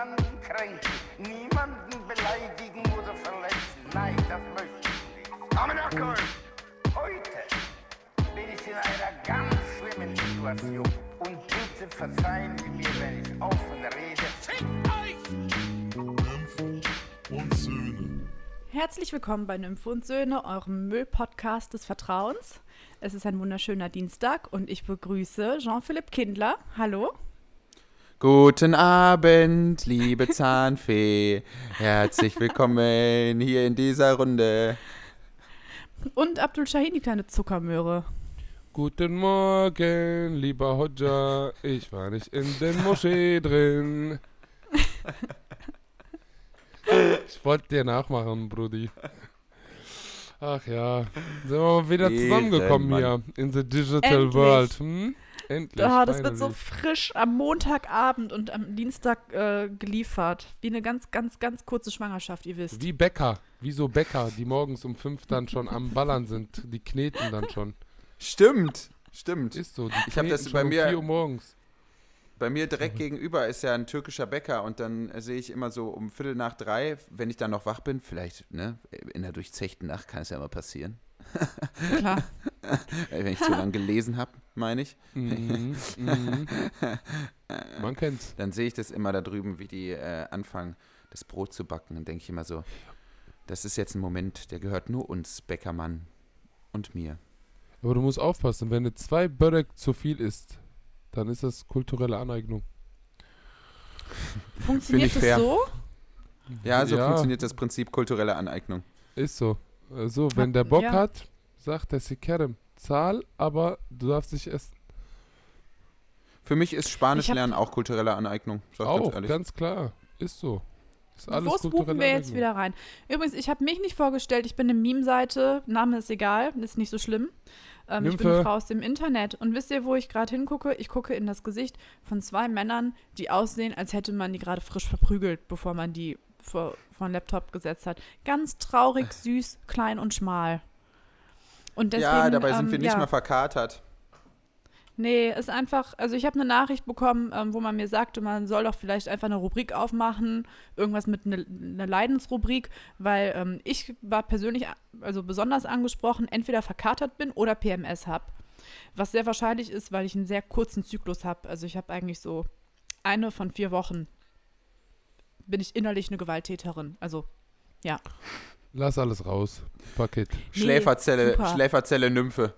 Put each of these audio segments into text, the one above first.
niemanden kränken, niemanden beleidigen oder verletzen. Nein, das möchte ich nicht. Aber Nackel, heute bin ich in einer ganz schlimmen Situation. Und bitte verzeihen Sie mir, wenn ich offen rede. Fickt euch! und Söhne. Herzlich willkommen bei Nymphe und Söhne, eurem Müllpodcast des Vertrauens. Es ist ein wunderschöner Dienstag und ich begrüße Jean-Philipp Kindler. Hallo. Guten Abend, liebe Zahnfee. Herzlich willkommen hier in dieser Runde. Und Abdul Shahin, die kleine Zuckermöhre. Guten Morgen, lieber Hodja. Ich war nicht in den Moschee drin. Ich wollte dir nachmachen, Brudi. Ach ja, sind wir wieder zusammengekommen hier in the digital Endlich. world. Hm? Endlich. Ah, das wird so frisch am Montagabend und am Dienstag äh, geliefert. Wie eine ganz, ganz, ganz kurze Schwangerschaft, ihr wisst. Wie Bäcker, wie so Bäcker, die morgens um fünf dann schon am Ballern sind. Die kneten dann schon. Stimmt, stimmt. Ist so. Die Ich hab das kneten bei schon mir- Um 4 Uhr morgens. Bei mir direkt gegenüber ist ja ein türkischer Bäcker und dann äh, sehe ich immer so um Viertel nach drei, wenn ich dann noch wach bin, vielleicht ne, in der durchzechten Nacht kann es ja immer passieren, Klar. wenn ich zu lange gelesen habe, meine ich. Mhm, mhm. Man kennt's. Dann sehe ich das immer da drüben, wie die äh, anfangen, das Brot zu backen. Dann denke ich immer so, das ist jetzt ein Moment, der gehört nur uns, Bäckermann und mir. Aber du musst aufpassen, wenn du zwei Börek zu viel isst, dann ist das kulturelle Aneignung. Funktioniert das fair. so? Ja, so Ja. funktioniert das Prinzip kulturelle Aneignung. Ist so. Also, wenn der Bock Ja. hat, sagt der Sikerem, zahl, aber du darfst nicht essen. Für mich ist Spanisch lernen auch kulturelle Aneignung. Sag Auch, ganz ehrlich. ganz klar. Ist so. Ist alles Wo spooken wir jetzt wieder rein? Übrigens, ich habe mich nicht vorgestellt, ich bin eine Meme-Seite, Name ist egal, ist nicht so schlimm. Ähm, ich bin eine. Frau aus dem Internet. Und wisst ihr, wo ich gerade hingucke? Ich gucke in das Gesicht von zwei Männern, die aussehen, als hätte man die gerade frisch verprügelt, bevor man die vor, vor den Laptop gesetzt hat. Ganz traurig, süß, klein und schmal. Und deswegen, ja, dabei sind ähm, wir nicht ja. mal verkatert. Nee, ist einfach, also ich habe eine Nachricht bekommen, ähm, wo man mir sagte, man soll doch vielleicht einfach eine Rubrik aufmachen, irgendwas mit einer ne Leidensrubrik, weil ähm, ich war persönlich also besonders angesprochen, entweder verkatert bin oder PMS habe. Was sehr wahrscheinlich ist, weil ich einen sehr kurzen Zyklus habe. Also ich habe eigentlich so eine von vier Wochen bin ich innerlich eine Gewalttäterin. Also Lass alles raus. Fuck it. Nee, Schläferzelle, super. Schläferzelle Nymphe.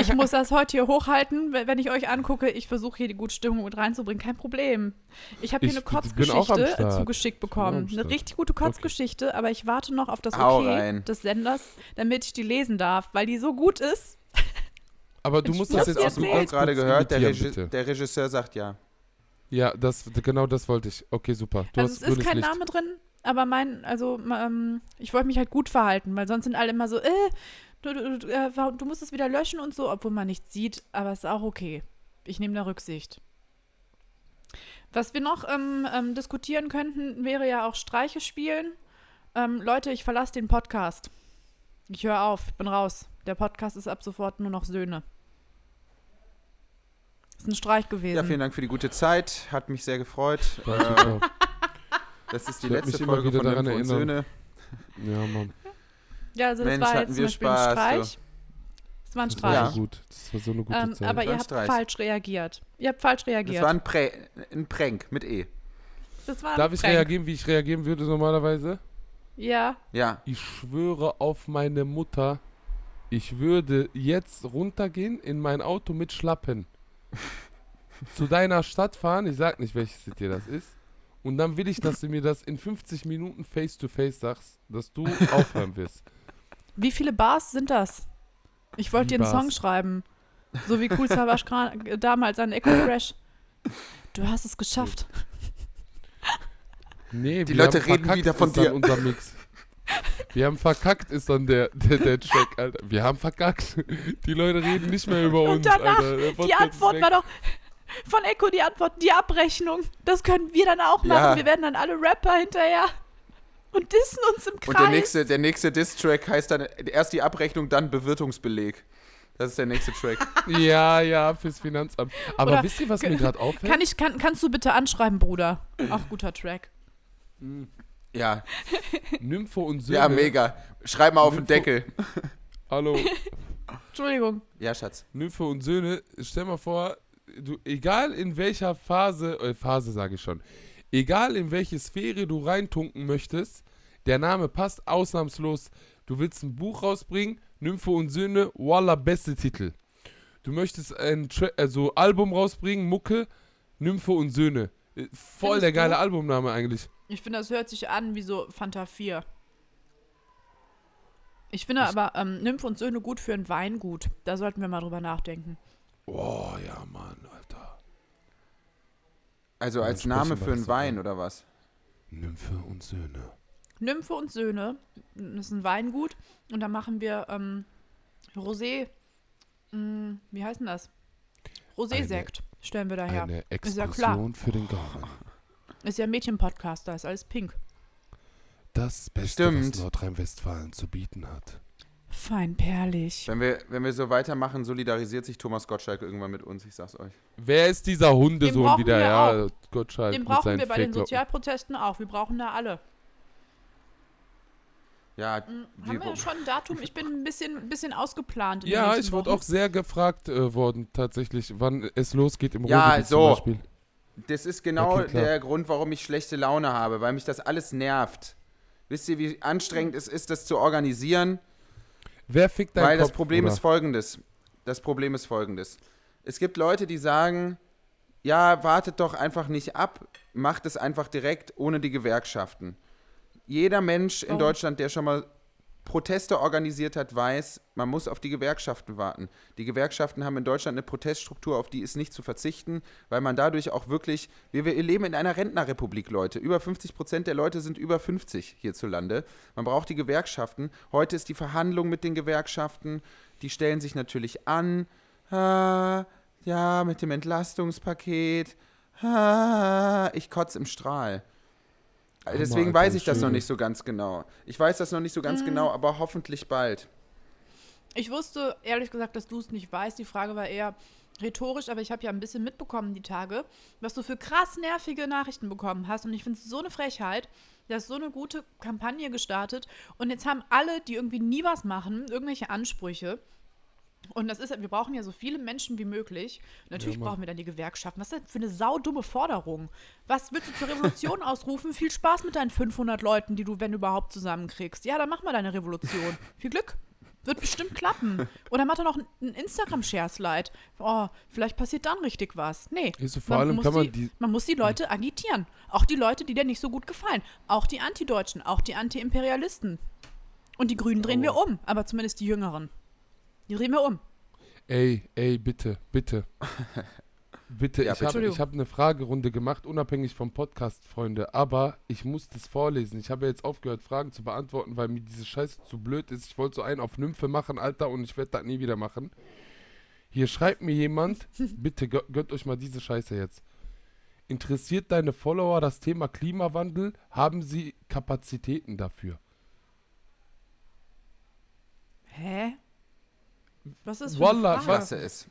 ich muss das heute hier hochhalten, wenn ich euch angucke. Ich versuche hier die gute Stimmung mit reinzubringen. Kein Problem. Ich habe hier Ich eine Kotzgeschichte zugeschickt bekommen. Eine richtig gute Kotzgeschichte, aber ich warte noch auf das Hau Okay rein. des Senders, damit ich die lesen darf, weil die so gut ist. Aber du Ich musst muss das jetzt Aus dem. Ohr gerade gehört, der, Regi bitte. der Regisseur sagt ja. Ja, das, genau das wollte ich. Okay, super. Du also hast es ist kein Licht. Name drin, aber mein, also ähm, ich wollte mich halt gut verhalten, weil sonst sind alle immer so, äh, du, du, du, äh, du musst es wieder löschen und so, obwohl man nichts sieht, aber es ist auch okay. Ich nehme da Rücksicht. Was wir noch ähm, ähm, diskutieren könnten, wäre ja auch Streiche spielen. Ähm, Leute, ich verlasse den Podcast. Ich höre auf, ich bin raus. Der Podcast ist ab sofort nur noch Söhne. Ist ein Streich gewesen. Ja, vielen Dank für die gute Zeit. Hat mich sehr gefreut. Ja, Äh. das ist die Ich werd letzte mich immer Folge wieder von daran Nymphe und. Söhne. Ja, Mann. Ja, also das Mensch, war jetzt zum Beispiel ein Spaß, Streich. Das war ein Das war Streich. so gut. Das war so eine gute Ähm, Zeit. aber ihr ein habt Streich. falsch reagiert. Ihr habt falsch Das reagiert. war ein, Prä ein Prank mit E. Das war ein Darf ich Prank. reagieren, wie ich reagieren würde normalerweise? Ja. Ja. Ich schwöre auf meine Mutter, ich würde jetzt runtergehen in mein Auto mit Schlappen. zu deiner Stadt fahren, ich sag nicht, welches dir das ist. Und dann will ich, dass du mir das in 50 Minuten face to face sagst, dass du aufhören wirst. Wie viele Bars sind das? Ich wollte dir einen Song schreiben. So wie Cool Savage damals an Echo Fresh. Du hast es geschafft. Nee, Die wir Leute haben reden verkackt, wieder von dir. unser Mix. Wir haben verkackt, ist dann der, der, der Track, Alter. Wir haben verkackt. Die Leute reden nicht mehr über uns, Und danach, Alter. Die Antwort weg. war doch von Echo die Antwort, die Abrechnung. Das können wir dann auch machen. Ja. Wir werden dann alle Rapper hinterher und dissen uns im Kreis. Und der nächste, der nächste Diss-Track heißt dann erst die Abrechnung, dann Bewirtungsbeleg. Das ist der nächste Track. Ja, ja, fürs Finanzamt. Aber Oder wisst ihr, was mir gerade auffällt? Kann ich, kann, kannst du bitte anschreiben, Bruder? Auch guter Track. Ja, Nympho und Söhne. ja, mega. Schreib mal auf den Nympho- Deckel. Hallo. Entschuldigung. Ja, Schatz. Nymphe und Söhne, stell mal vor, du, egal in welcher Phase, äh, Phase sage ich schon, egal in welche Sphäre du reintunken möchtest, der Name passt ausnahmslos. Du willst ein Buch rausbringen, Nymphe und Söhne, voila, beste Titel. Du möchtest ein Tra also Album rausbringen, Mucke, Nymphe und Söhne. Äh, Voll Findest der geile du? Albumname eigentlich. Ich finde, das hört sich an wie so Fanta 4. Ich finde aber ähm, Nymphe und Söhne gut für ein Weingut. Da sollten wir mal drüber nachdenken. Oh ja, Mann, Alter. Also als Name für einen Wein oder was? Nymphe und Söhne. Nymphe und Söhne, das ist ein Weingut. Und da machen wir ähm, Rosé, mh, wie heißt denn das? Rosé-Sekt stellen wir daher. Eine Ist ja klar. Explosion für den Gaumen. Ist ja ein Mädchen-Podcast, da ist alles pink. Das Beste, Stimmt. was Nordrhein-Westfalen zu bieten hat. Feinperlig. Wenn wir, wenn wir so weitermachen, solidarisiert sich Thomas Gottschalk irgendwann mit uns, ich sag's euch. Wer ist dieser Hundesohn wieder? Ja, Gottschalk Den brauchen wir bei den. Sozialprotesten auch. Wir brauchen da alle. Ja, Hm, die, Haben wir schon ein Datum? Ich bin ein bisschen, ein bisschen ausgeplant. Ja, ich wurde auch sehr gefragt äh, worden, tatsächlich, wann es losgeht im Ja, Ruhrgebiet so. zum Beispiel. das ist genau Okay, der Grund, warum ich schlechte Laune habe, weil mich das alles nervt. Wisst ihr, wie anstrengend es ist, das zu organisieren? Wer fickt dein Weil Kopf, das Problem Bruder? ist folgendes. Das Problem ist folgendes. Es gibt Leute, die sagen, ja, wartet doch einfach nicht ab, macht es einfach direkt ohne die Gewerkschaften. Jeder Mensch in Warum? Deutschland, der schon mal Proteste organisiert hat, weiß, man muss auf die Gewerkschaften warten. Die Gewerkschaften haben in Deutschland eine Proteststruktur, auf die ist nicht zu verzichten, weil man dadurch auch wirklich, wir, wir leben in einer Rentnerrepublik, Leute. Über 50 Prozent der Leute sind über 50 hierzulande. Man braucht die Gewerkschaften. Heute ist die Verhandlung mit den Gewerkschaften. Die stellen sich natürlich an. Ah, ja, mit dem Entlastungspaket. Ah, ich kotze im Strahl. Deswegen weiß ich das noch nicht so ganz genau. Ich weiß das noch nicht so ganz Mhm. genau, aber hoffentlich bald. Ich wusste ehrlich gesagt, dass du es nicht weißt. Die Frage war eher rhetorisch, aber ich habe ja ein bisschen mitbekommen die Tage, was du für krass nervige Nachrichten bekommen hast. Und ich finde es so eine Frechheit. Du hast so eine gute Kampagne gestartet und jetzt haben alle, die irgendwie nie was machen, irgendwelche Ansprüche. Und das ist, wir brauchen ja so viele Menschen wie möglich. Natürlich Ja, brauchen wir dann die Gewerkschaften. Was ist das für eine saudumme Forderung? Was willst du zur Revolution ausrufen? Viel Spaß mit deinen 500 Leuten, die du, wenn überhaupt, zusammenkriegst. Ja, dann mach mal deine Revolution. Viel Glück. Wird bestimmt klappen. Oder mach doch noch ein Instagram-Share-Slide. Oh, vielleicht passiert dann richtig was. Nee. Also vor allem muss kann man die, die- man muss die Leute agitieren. Auch die Leute, die dir nicht so gut gefallen. Auch die Antideutschen, auch die Anti-Imperialisten. Und die Grünen drehen wir um, aber zumindest die Jüngeren. Die drehen wir um. Ey, ey, bitte, bitte. Bitte, Ja, ich habe hab eine Fragerunde gemacht, unabhängig vom Podcast, Freunde. Aber ich muss das vorlesen. Ich habe ja jetzt aufgehört, Fragen zu beantworten, weil mir diese Scheiße zu blöd ist. Ich wollte so einen auf Nymphe machen, Alter, und ich werde das nie wieder machen. Hier schreibt mir jemand, bitte gö- gönnt euch mal diese Scheiße jetzt. Interessiert deine Follower das Thema Klimawandel? Haben sie Kapazitäten dafür? Hä? Was ist das für Wallah, eine Ich Frage? hasse es.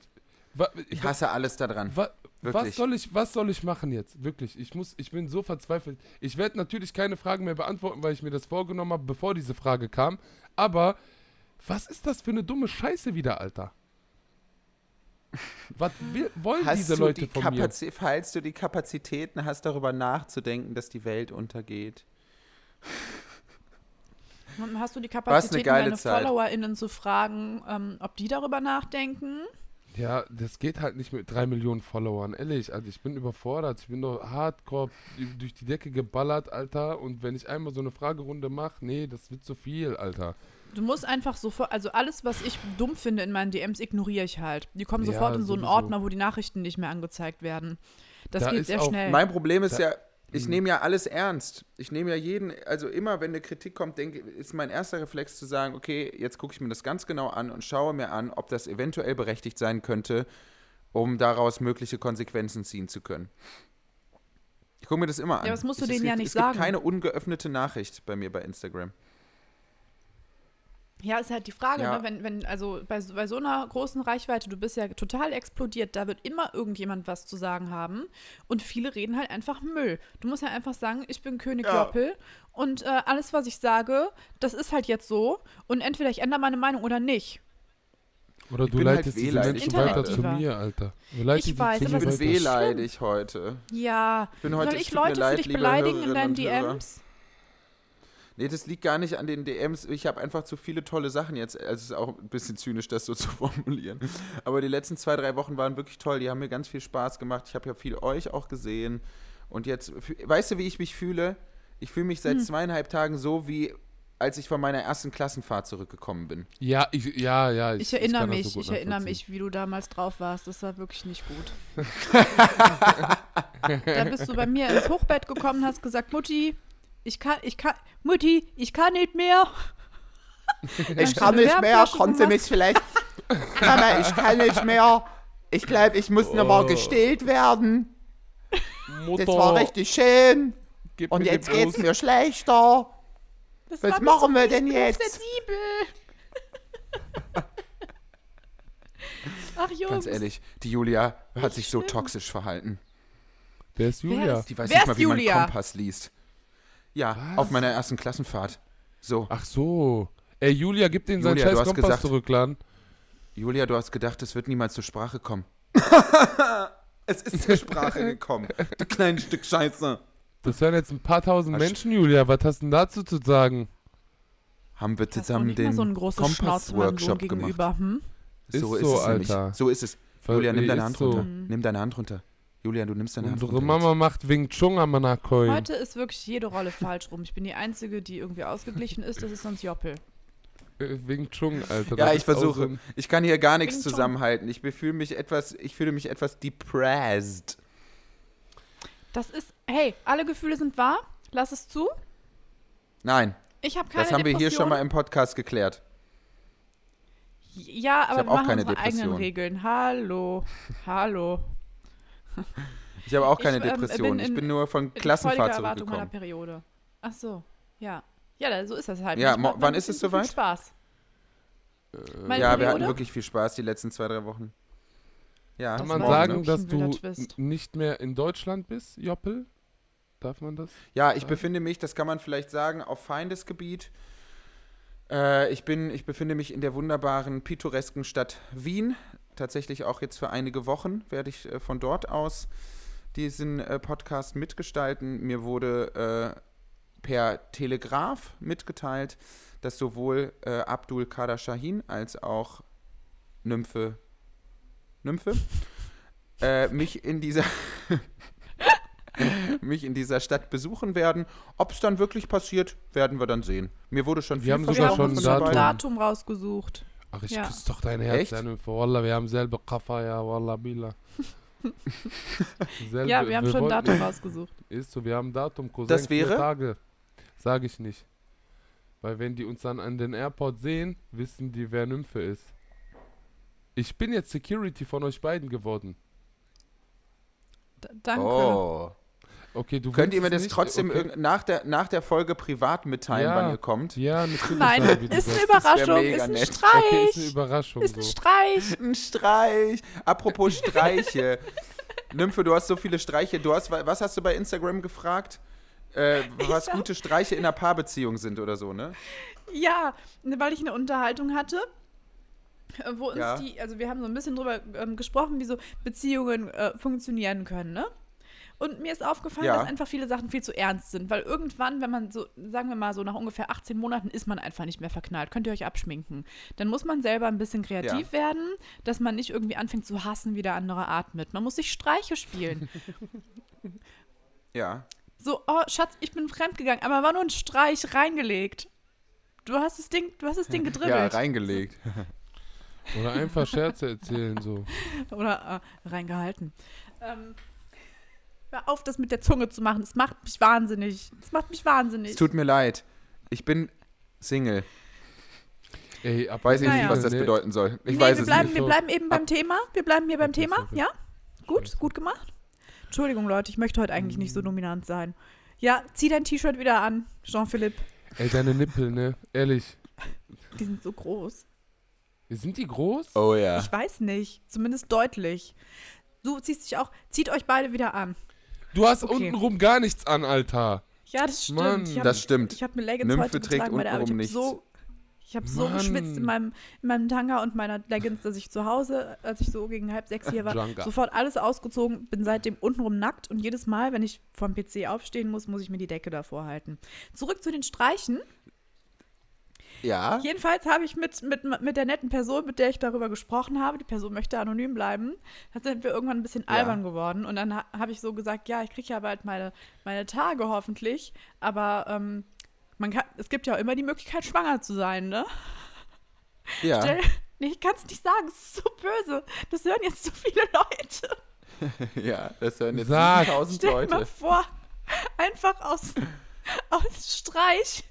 Wa Ich hasse alles daran. Wa was, Wirklich. soll ich, was soll ich machen jetzt? Wirklich, ich muss, ich bin so verzweifelt. Ich werde natürlich keine Fragen mehr beantworten, weil ich mir das vorgenommen habe, bevor diese Frage kam. Aber was ist das für eine dumme Scheiße wieder, Alter? Was will, wollen Hast diese du Leute die von mir? Kapazi falls du die Kapazitäten hast, darüber nachzudenken, dass die Welt untergeht? Und Hast du die Kapazität, deine Zeit. FollowerInnen zu fragen, ähm, ob die darüber nachdenken? Ja, das geht halt nicht mit drei Millionen Followern, ehrlich. Also ich bin überfordert. Ich bin doch hardcore durch die Decke geballert, Alter. Und wenn ich einmal so eine Fragerunde mache, nee, das wird zu viel, Alter. Du musst einfach sofort, also alles, was ich dumm finde in meinen DMs, ignoriere ich halt. Die kommen Ja, sofort in so einen sowieso. Ordner, wo die Nachrichten nicht mehr angezeigt werden. Das Da geht sehr auch schnell. Mein Problem ist Da- ja, ich Mhm. nehme ja alles ernst. Ich nehme ja jeden, also immer, wenn eine Kritik kommt, denke, ist mein erster Reflex zu sagen, okay, jetzt gucke ich mir das ganz genau an und schaue mir an, ob das eventuell berechtigt sein könnte, um daraus mögliche Konsequenzen ziehen zu können. Ich gucke mir das immer an. Ja, was musst du ich, denen es ja nicht es sagen? gibt keine ungeöffnete Nachricht bei mir bei Instagram. Ja, ist halt die Frage, Ja. ne? wenn, wenn, also bei, so- bei so einer großen Reichweite, du bist ja total explodiert, da wird immer irgendjemand was zu sagen haben und viele reden halt einfach Müll. Du musst ja einfach sagen, ich bin König Ja. Joppel und äh, alles, was ich sage, das ist halt jetzt so und entweder ich ändere meine Meinung oder nicht. Oder du bin halt leitest diese wehleidig Menschen weiter zu mir, Alter. Du leitest Ich weiß, aber Ich bin so wehleidig heute. Ja, bin heute- soll ich Leute leid, für dich beleidigen in deinen. DMs? Nee, das liegt gar nicht an den DMs. Ich habe einfach zu viele tolle Sachen jetzt. Also es ist auch ein bisschen zynisch, das so zu formulieren. Aber die letzten zwei, drei Wochen waren wirklich toll. Die haben mir ganz viel Spaß gemacht. Ich habe ja viel euch auch gesehen. Und jetzt, weißt du, wie ich mich fühle? Ich fühle mich Hm. seit zweieinhalb Tagen so, wie als ich von meiner ersten Klassenfahrt zurückgekommen bin. Ja, ich, ja, ja. Ich erinnere kann das mich, so ich erinnere mich, wie du damals drauf warst. Das war wirklich nicht gut. da bist du bei mir ins Hochbett gekommen und hast gesagt, Mutti, ich kann, ich kann, Mutti, ich kann nicht mehr. Ich kann nicht mehr, konnten Sie mich vielleicht. Mama, ich kann nicht mehr. Ich glaube, ich muss noch mal gestillt werden. Mutter, schön. gib mir den Brust. mir schlechter. Das Was war mir machen wir denn jetzt? Sensibel. Ach Jungs. Ganz ehrlich, die Julia hat sich so toxisch verhalten. Wer ist Wer Julia? ist- Die weiß Wer nicht mal, ist wie man Julia? Kompass liest. Ja, Was? auf meiner ersten Klassenfahrt. So, Ach so. Ey, Julia, gib den seinen scheiß hast Kompass gesagt- zurück, Lan. Julia, du hast gedacht, es wird niemals zur Sprache kommen. es ist zur Sprache gekommen. Du kleines Stück Scheiße. Das hören jetzt ein paar tausend Menschen, Julia. Was hast du denn dazu zu sagen? Haben wir zusammen den so Kompass-Workshop gemacht. gegenüber. Hm? Ist so ist so, es nämlich. Alter. So ist es. Julia, nimm deine Hand so. runter. Nimm deine Hand runter. Julia, du nimmst deine Hand Unsere. Mama macht Wing Chun am Manakoi. Heute ist wirklich jede Rolle falsch rum. Ich bin die Einzige, die irgendwie ausgeglichen ist. Das ist sonst Joppel. Äh, Wing Chun, Alter. Ja, das ich ist auch versuche. so Ich kann hier gar nichts zusammenhalten. Ich fühle mich etwas, ich fühle mich etwas depressed. Das ist, hey, alle Gefühle sind wahr. Lass es zu. Nein, Ich habe keine das haben wir hier schon mal Depression. im Podcast geklärt. Ja, aber hab wir auch machen keine unsere eigenen Depression. Regeln. Hallo. Hallo. Ich habe auch keine Ich, ähm, Depression. bin ich in- bin nur von Klassenfahrt Erwartung meiner zurückgekommen. Periode. Ach so. Ja. Ja, so ist das halt. Ja, wann ist es zu viel soweit? Spaß. Meine Ja, wir Periode? hatten wirklich viel Spaß die letzten zwei, drei Wochen. Ja, Kann man sagen, wirklich dass du nicht mehr in Deutschland bist, Joppel? Darf man das? ja, ich befinde mich, das kann man vielleicht sagen, auf Feindesgebiet. Äh, ich, bin, ich befinde mich in der wunderbaren, pittoresken Stadt Wien. Tatsächlich auch jetzt für einige Wochen werde ich äh, von dort aus diesen äh, Podcast mitgestalten. Mir wurde äh, per Telegraph mitgeteilt, dass sowohl äh, Abdul Kader Shahin als auch Nymphe, Nymphe äh, mich in dieser mich in dieser Stadt besuchen werden. Ob es dann wirklich passiert, werden wir dann sehen. Mir wurde schon Wir viel haben Wir sogar schon ein Datum. Datum rausgesucht. Ach, ich Ja. küsse doch dein Herz, Echt? Nymphe. Wallah, wir haben selbe Kaffa, ja, Wallah, Bila. Selbe- Ja, wir haben schon ein wollten- Datum rausgesucht. Ist so, wir haben ein Datum, Cousin, Das wäre? Tage. Sag ich nicht. Weil wenn die uns dann an den Airport sehen, wissen die, wer Nymphe ist. Ich bin jetzt Security von euch beiden geworden. D danke. Oh. Okay, du Könnt ihr mir das nicht? trotzdem okay. irgend- nach, der, nach der Folge privat mitteilen, Ja. wann ihr kommt? Ja, natürlich. Nein, ist eine. Überraschung, ist ein nett. Okay, Streich. ist eine Überraschung Ist ein so. Streich. Ein Streich. Apropos Streiche. Nymphe, du hast so viele Streiche. Du hast, was hast du bei Instagram gefragt? Äh, was hab- gute Streiche in einer Paarbeziehung sind oder so, ne? Ja, ne, weil ich eine Unterhaltung hatte, äh, wo uns Ja. die, also wir haben so ein bisschen drüber ähm, gesprochen, wie so Beziehungen äh, funktionieren können, ne? Und mir ist aufgefallen, Ja. dass einfach viele Sachen viel zu ernst sind, weil irgendwann, wenn man so, sagen wir mal so nach ungefähr 18 Monaten ist man einfach nicht mehr verknallt, könnt ihr euch abschminken. Dann muss man selber ein bisschen kreativ werden, dass man nicht irgendwie anfängt zu hassen, wie der andere atmet. Man muss sich Streiche spielen. Ja. So, oh Schatz, ich bin fremdgegangen, aber war nur ein Streich reingelegt. Du hast das Ding, du hast das Ding gedribbelt. Ja, reingelegt. Oder einfach Scherze erzählen so. Oder äh, reingehalten. Ähm, hör auf, das mit der Zunge zu machen. Das macht mich wahnsinnig. Das macht mich wahnsinnig. Es tut mir leid. Ich bin Single. Ey, ab Weiß ich Naja. nicht, was das bedeuten soll. Ich nee, weiß wir es bleiben, nicht. wir bleiben eben beim Thema. Wir bleiben hier beim Thema. Ja? Gut, gut gemacht. Entschuldigung, Leute, ich möchte heute eigentlich nicht so dominant sein. Ja, zieh dein T-Shirt wieder an, Jean-Philippe. Ey, deine Nippel, ne? Ehrlich. Die sind so groß. Sind die groß? Oh ja. Ich weiß nicht. Zumindest deutlich. Du ziehst dich auch. Zieht euch beide wieder an. Du hast Okay. untenrum gar nichts an, Alter. Ja, das stimmt. Mann, ich hab, das stimmt. Ich habe mir Leggings Nymphe heute trägt getragen bei der Arbeit. Ich untenrum habe so, ich hab so geschwitzt in meinem, in meinem Tanga und meiner Leggings, dass ich zu Hause, als ich so gegen halb sechs hier war, Junker. sofort alles ausgezogen, bin seitdem untenrum nackt und jedes Mal, wenn ich vom PC aufstehen muss, muss ich mir die Decke davor halten. Zurück zu den Streichen. Ja. Jedenfalls habe ich mit, mit, mit der netten Person, mit der ich darüber gesprochen habe, die Person möchte anonym bleiben, da sind wir irgendwann ein bisschen Ja. albern geworden. Und dann ha habe ich so gesagt, ja, ich kriege ja bald meine, meine Tage hoffentlich, aber ähm, man kann, es gibt ja auch immer die Möglichkeit, schwanger zu sein, ne? Ja. Stell, nee, ich kann es nicht sagen, es ist so böse. Das hören jetzt so viele Leute. Ja, das hören jetzt Sag. 7000 Stell dir mal Leute. vor, einfach aus, aus Streich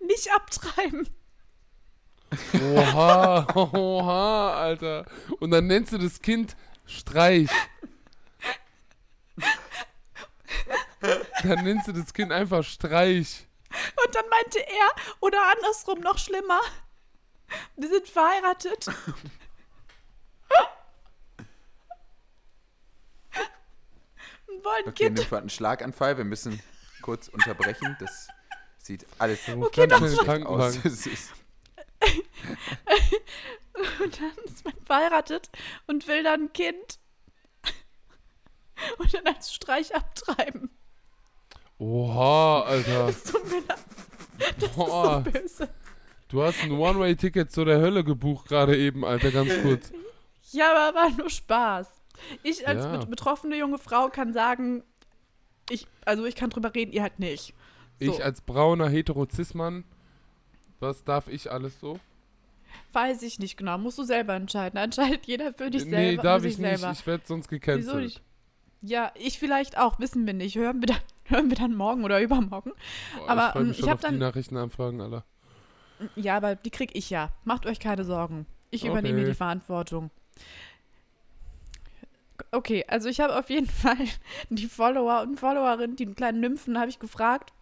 nicht abtreiben. Oha, oha, Alter. Und dann nennst du das Kind Streich. Dann nennst du das Kind einfach Streich. Und dann meinte er, oder andersrum noch schlimmer, wir sind verheiratet. Und wollen Okay, Kind. Hat einen Schlaganfall. Wir müssen kurz unterbrechen. Das sieht alles so Okay, schlecht aus. Und dann ist man verheiratet und will dann ein Kind. Und dann als Streich abtreiben. Oha, Alter. Das tut mir leid. Das Boah. ist so böse. Du hast ein One-Way-Ticket zu der Hölle gebucht gerade eben, Alter, ganz kurz. Ja, aber war nur Spaß. Ich als Ja. bet- betroffene junge Frau kann sagen, ich, also ich kann drüber reden, ihr halt nicht. So. Ich als brauner Hetero-Cis-Mann, was darf ich alles so? Weiß ich nicht genau. Musst du selber entscheiden. Entscheidet jeder für dich nee, selber. darf für ich nicht. selber. Ich werde sonst Wieso gecancelt. nicht? Ja, ich vielleicht auch. Wissen wir nicht. Hören wir dann, hören wir dann morgen oder übermorgen. Boah, Aber, ich freu ähm, mich ich schon hab auf die dann- Nachrichtenanfragen, Alter. Ja, aber die krieg ich ja. Macht euch keine Sorgen. Ich übernehme Okay. die Verantwortung. Okay, also ich habe auf jeden Fall die Follower und Followerinnen, die kleinen Nymphen, habe ich gefragt,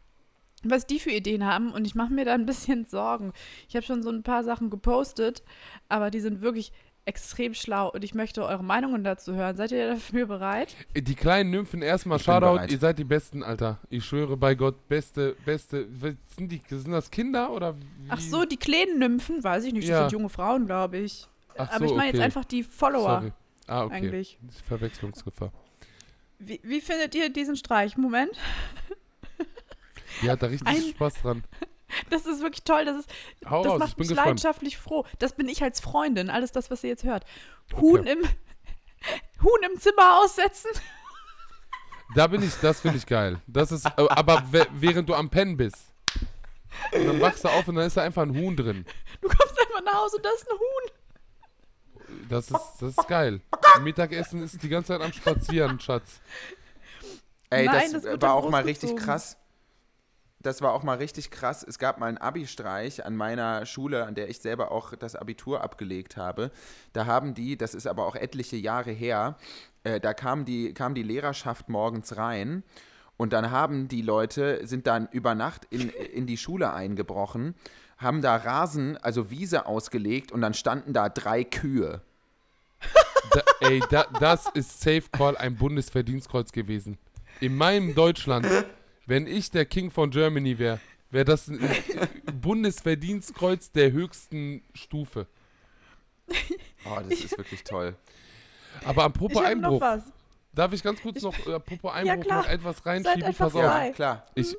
was die für Ideen haben und ich mache mir da ein bisschen Sorgen. Ich habe schon so ein paar Sachen gepostet, aber die sind wirklich extrem schlau und ich möchte eure Meinungen dazu hören. Seid ihr dafür bereit? Die kleinen Nymphen erstmal, Shoutout, ihr seid die Besten, Alter. Ich schwöre bei Gott, beste, beste. Sind, die, sind das Kinder oder wie? Ach so, die kleinen Nymphen, weiß ich nicht, das Ja. sind junge Frauen, glaube ich. Ach aber so, ich meine jetzt okay. einfach die Follower Sorry. Ah, okay. eigentlich. Verwechslungsgefahr. Wie, wie findet ihr diesen Streich? Moment. Die hat da richtig Ein- Spaß dran. Das ist wirklich toll. Das, ist, Hau das raus, ich macht bin mich gespannt. leidenschaftlich froh. Das bin ich als Freundin. Alles das, was ihr jetzt hört. Huhn im Huhn im Zimmer aussetzen. Da bin ich, das finde ich geil. Das ist, äh, aber während du am Pennen bist. Und dann wachst du auf und dann ist da einfach ein Huhn drin. Du kommst einfach nach Hause und da ist ein Huhn. Das ist, das ist geil. Mittagessen ist die ganze Zeit am Spazieren, Schatz. Ey, Nein, das, das war auch mal richtig krass. Das war auch mal richtig krass. Es gab mal einen Abi-Streich an meiner Schule, an der ich selber auch das Abitur abgelegt habe. Da haben die, das ist aber auch etliche Jahre her, äh, da kam die, kam die Lehrerschaft morgens rein und dann haben die Leute, sind dann über Nacht in, in die Schule eingebrochen, haben da Rasen, also Wiese ausgelegt und dann standen da drei Kühe. Da, ey, da, das ist Safe Call ein Bundesverdienstkreuz gewesen. In meinem Deutschland, wenn ich der King von Germany wäre, wäre das ein Bundesverdienstkreuz der höchsten Stufe. Oh, das ist wirklich toll. Aber Ich apropos noch Einbruch, was. darf ich ganz kurz Ich- noch äh, apropos Einbruch klar. noch etwas reinschieben? Pass auf. frei. Ja, klar. Ich,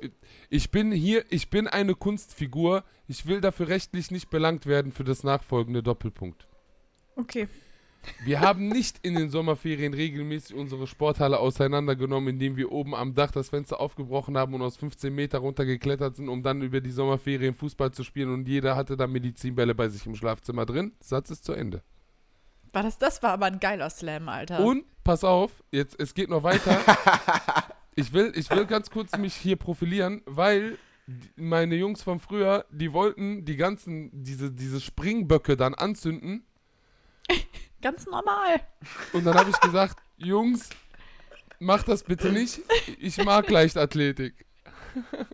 ich bin hier, ich bin eine Kunstfigur. Ich will dafür rechtlich nicht belangt werden für das nachfolgende Doppelpunkt. Okay. Wir haben nicht in den Sommerferien regelmäßig unsere Sporthalle auseinandergenommen, indem wir oben am Dach das Fenster aufgebrochen haben und aus 15 Meter runtergeklettert sind, um dann über die Sommerferien Fußball zu spielen und jeder hatte da Medizinbälle bei sich im Schlafzimmer drin. Satz ist zu Ende. War das, das war aber ein geiler Slam, Alter. Und pass auf, jetzt es geht noch weiter. ich will, ich will ganz kurz mich hier profilieren, weil meine Jungs von früher, die wollten die ganzen diese diese Springböcke dann anzünden Ganz normal. und dann habe ich gesagt, Jungs, mach das bitte nicht. Ich mag Leichtathletik.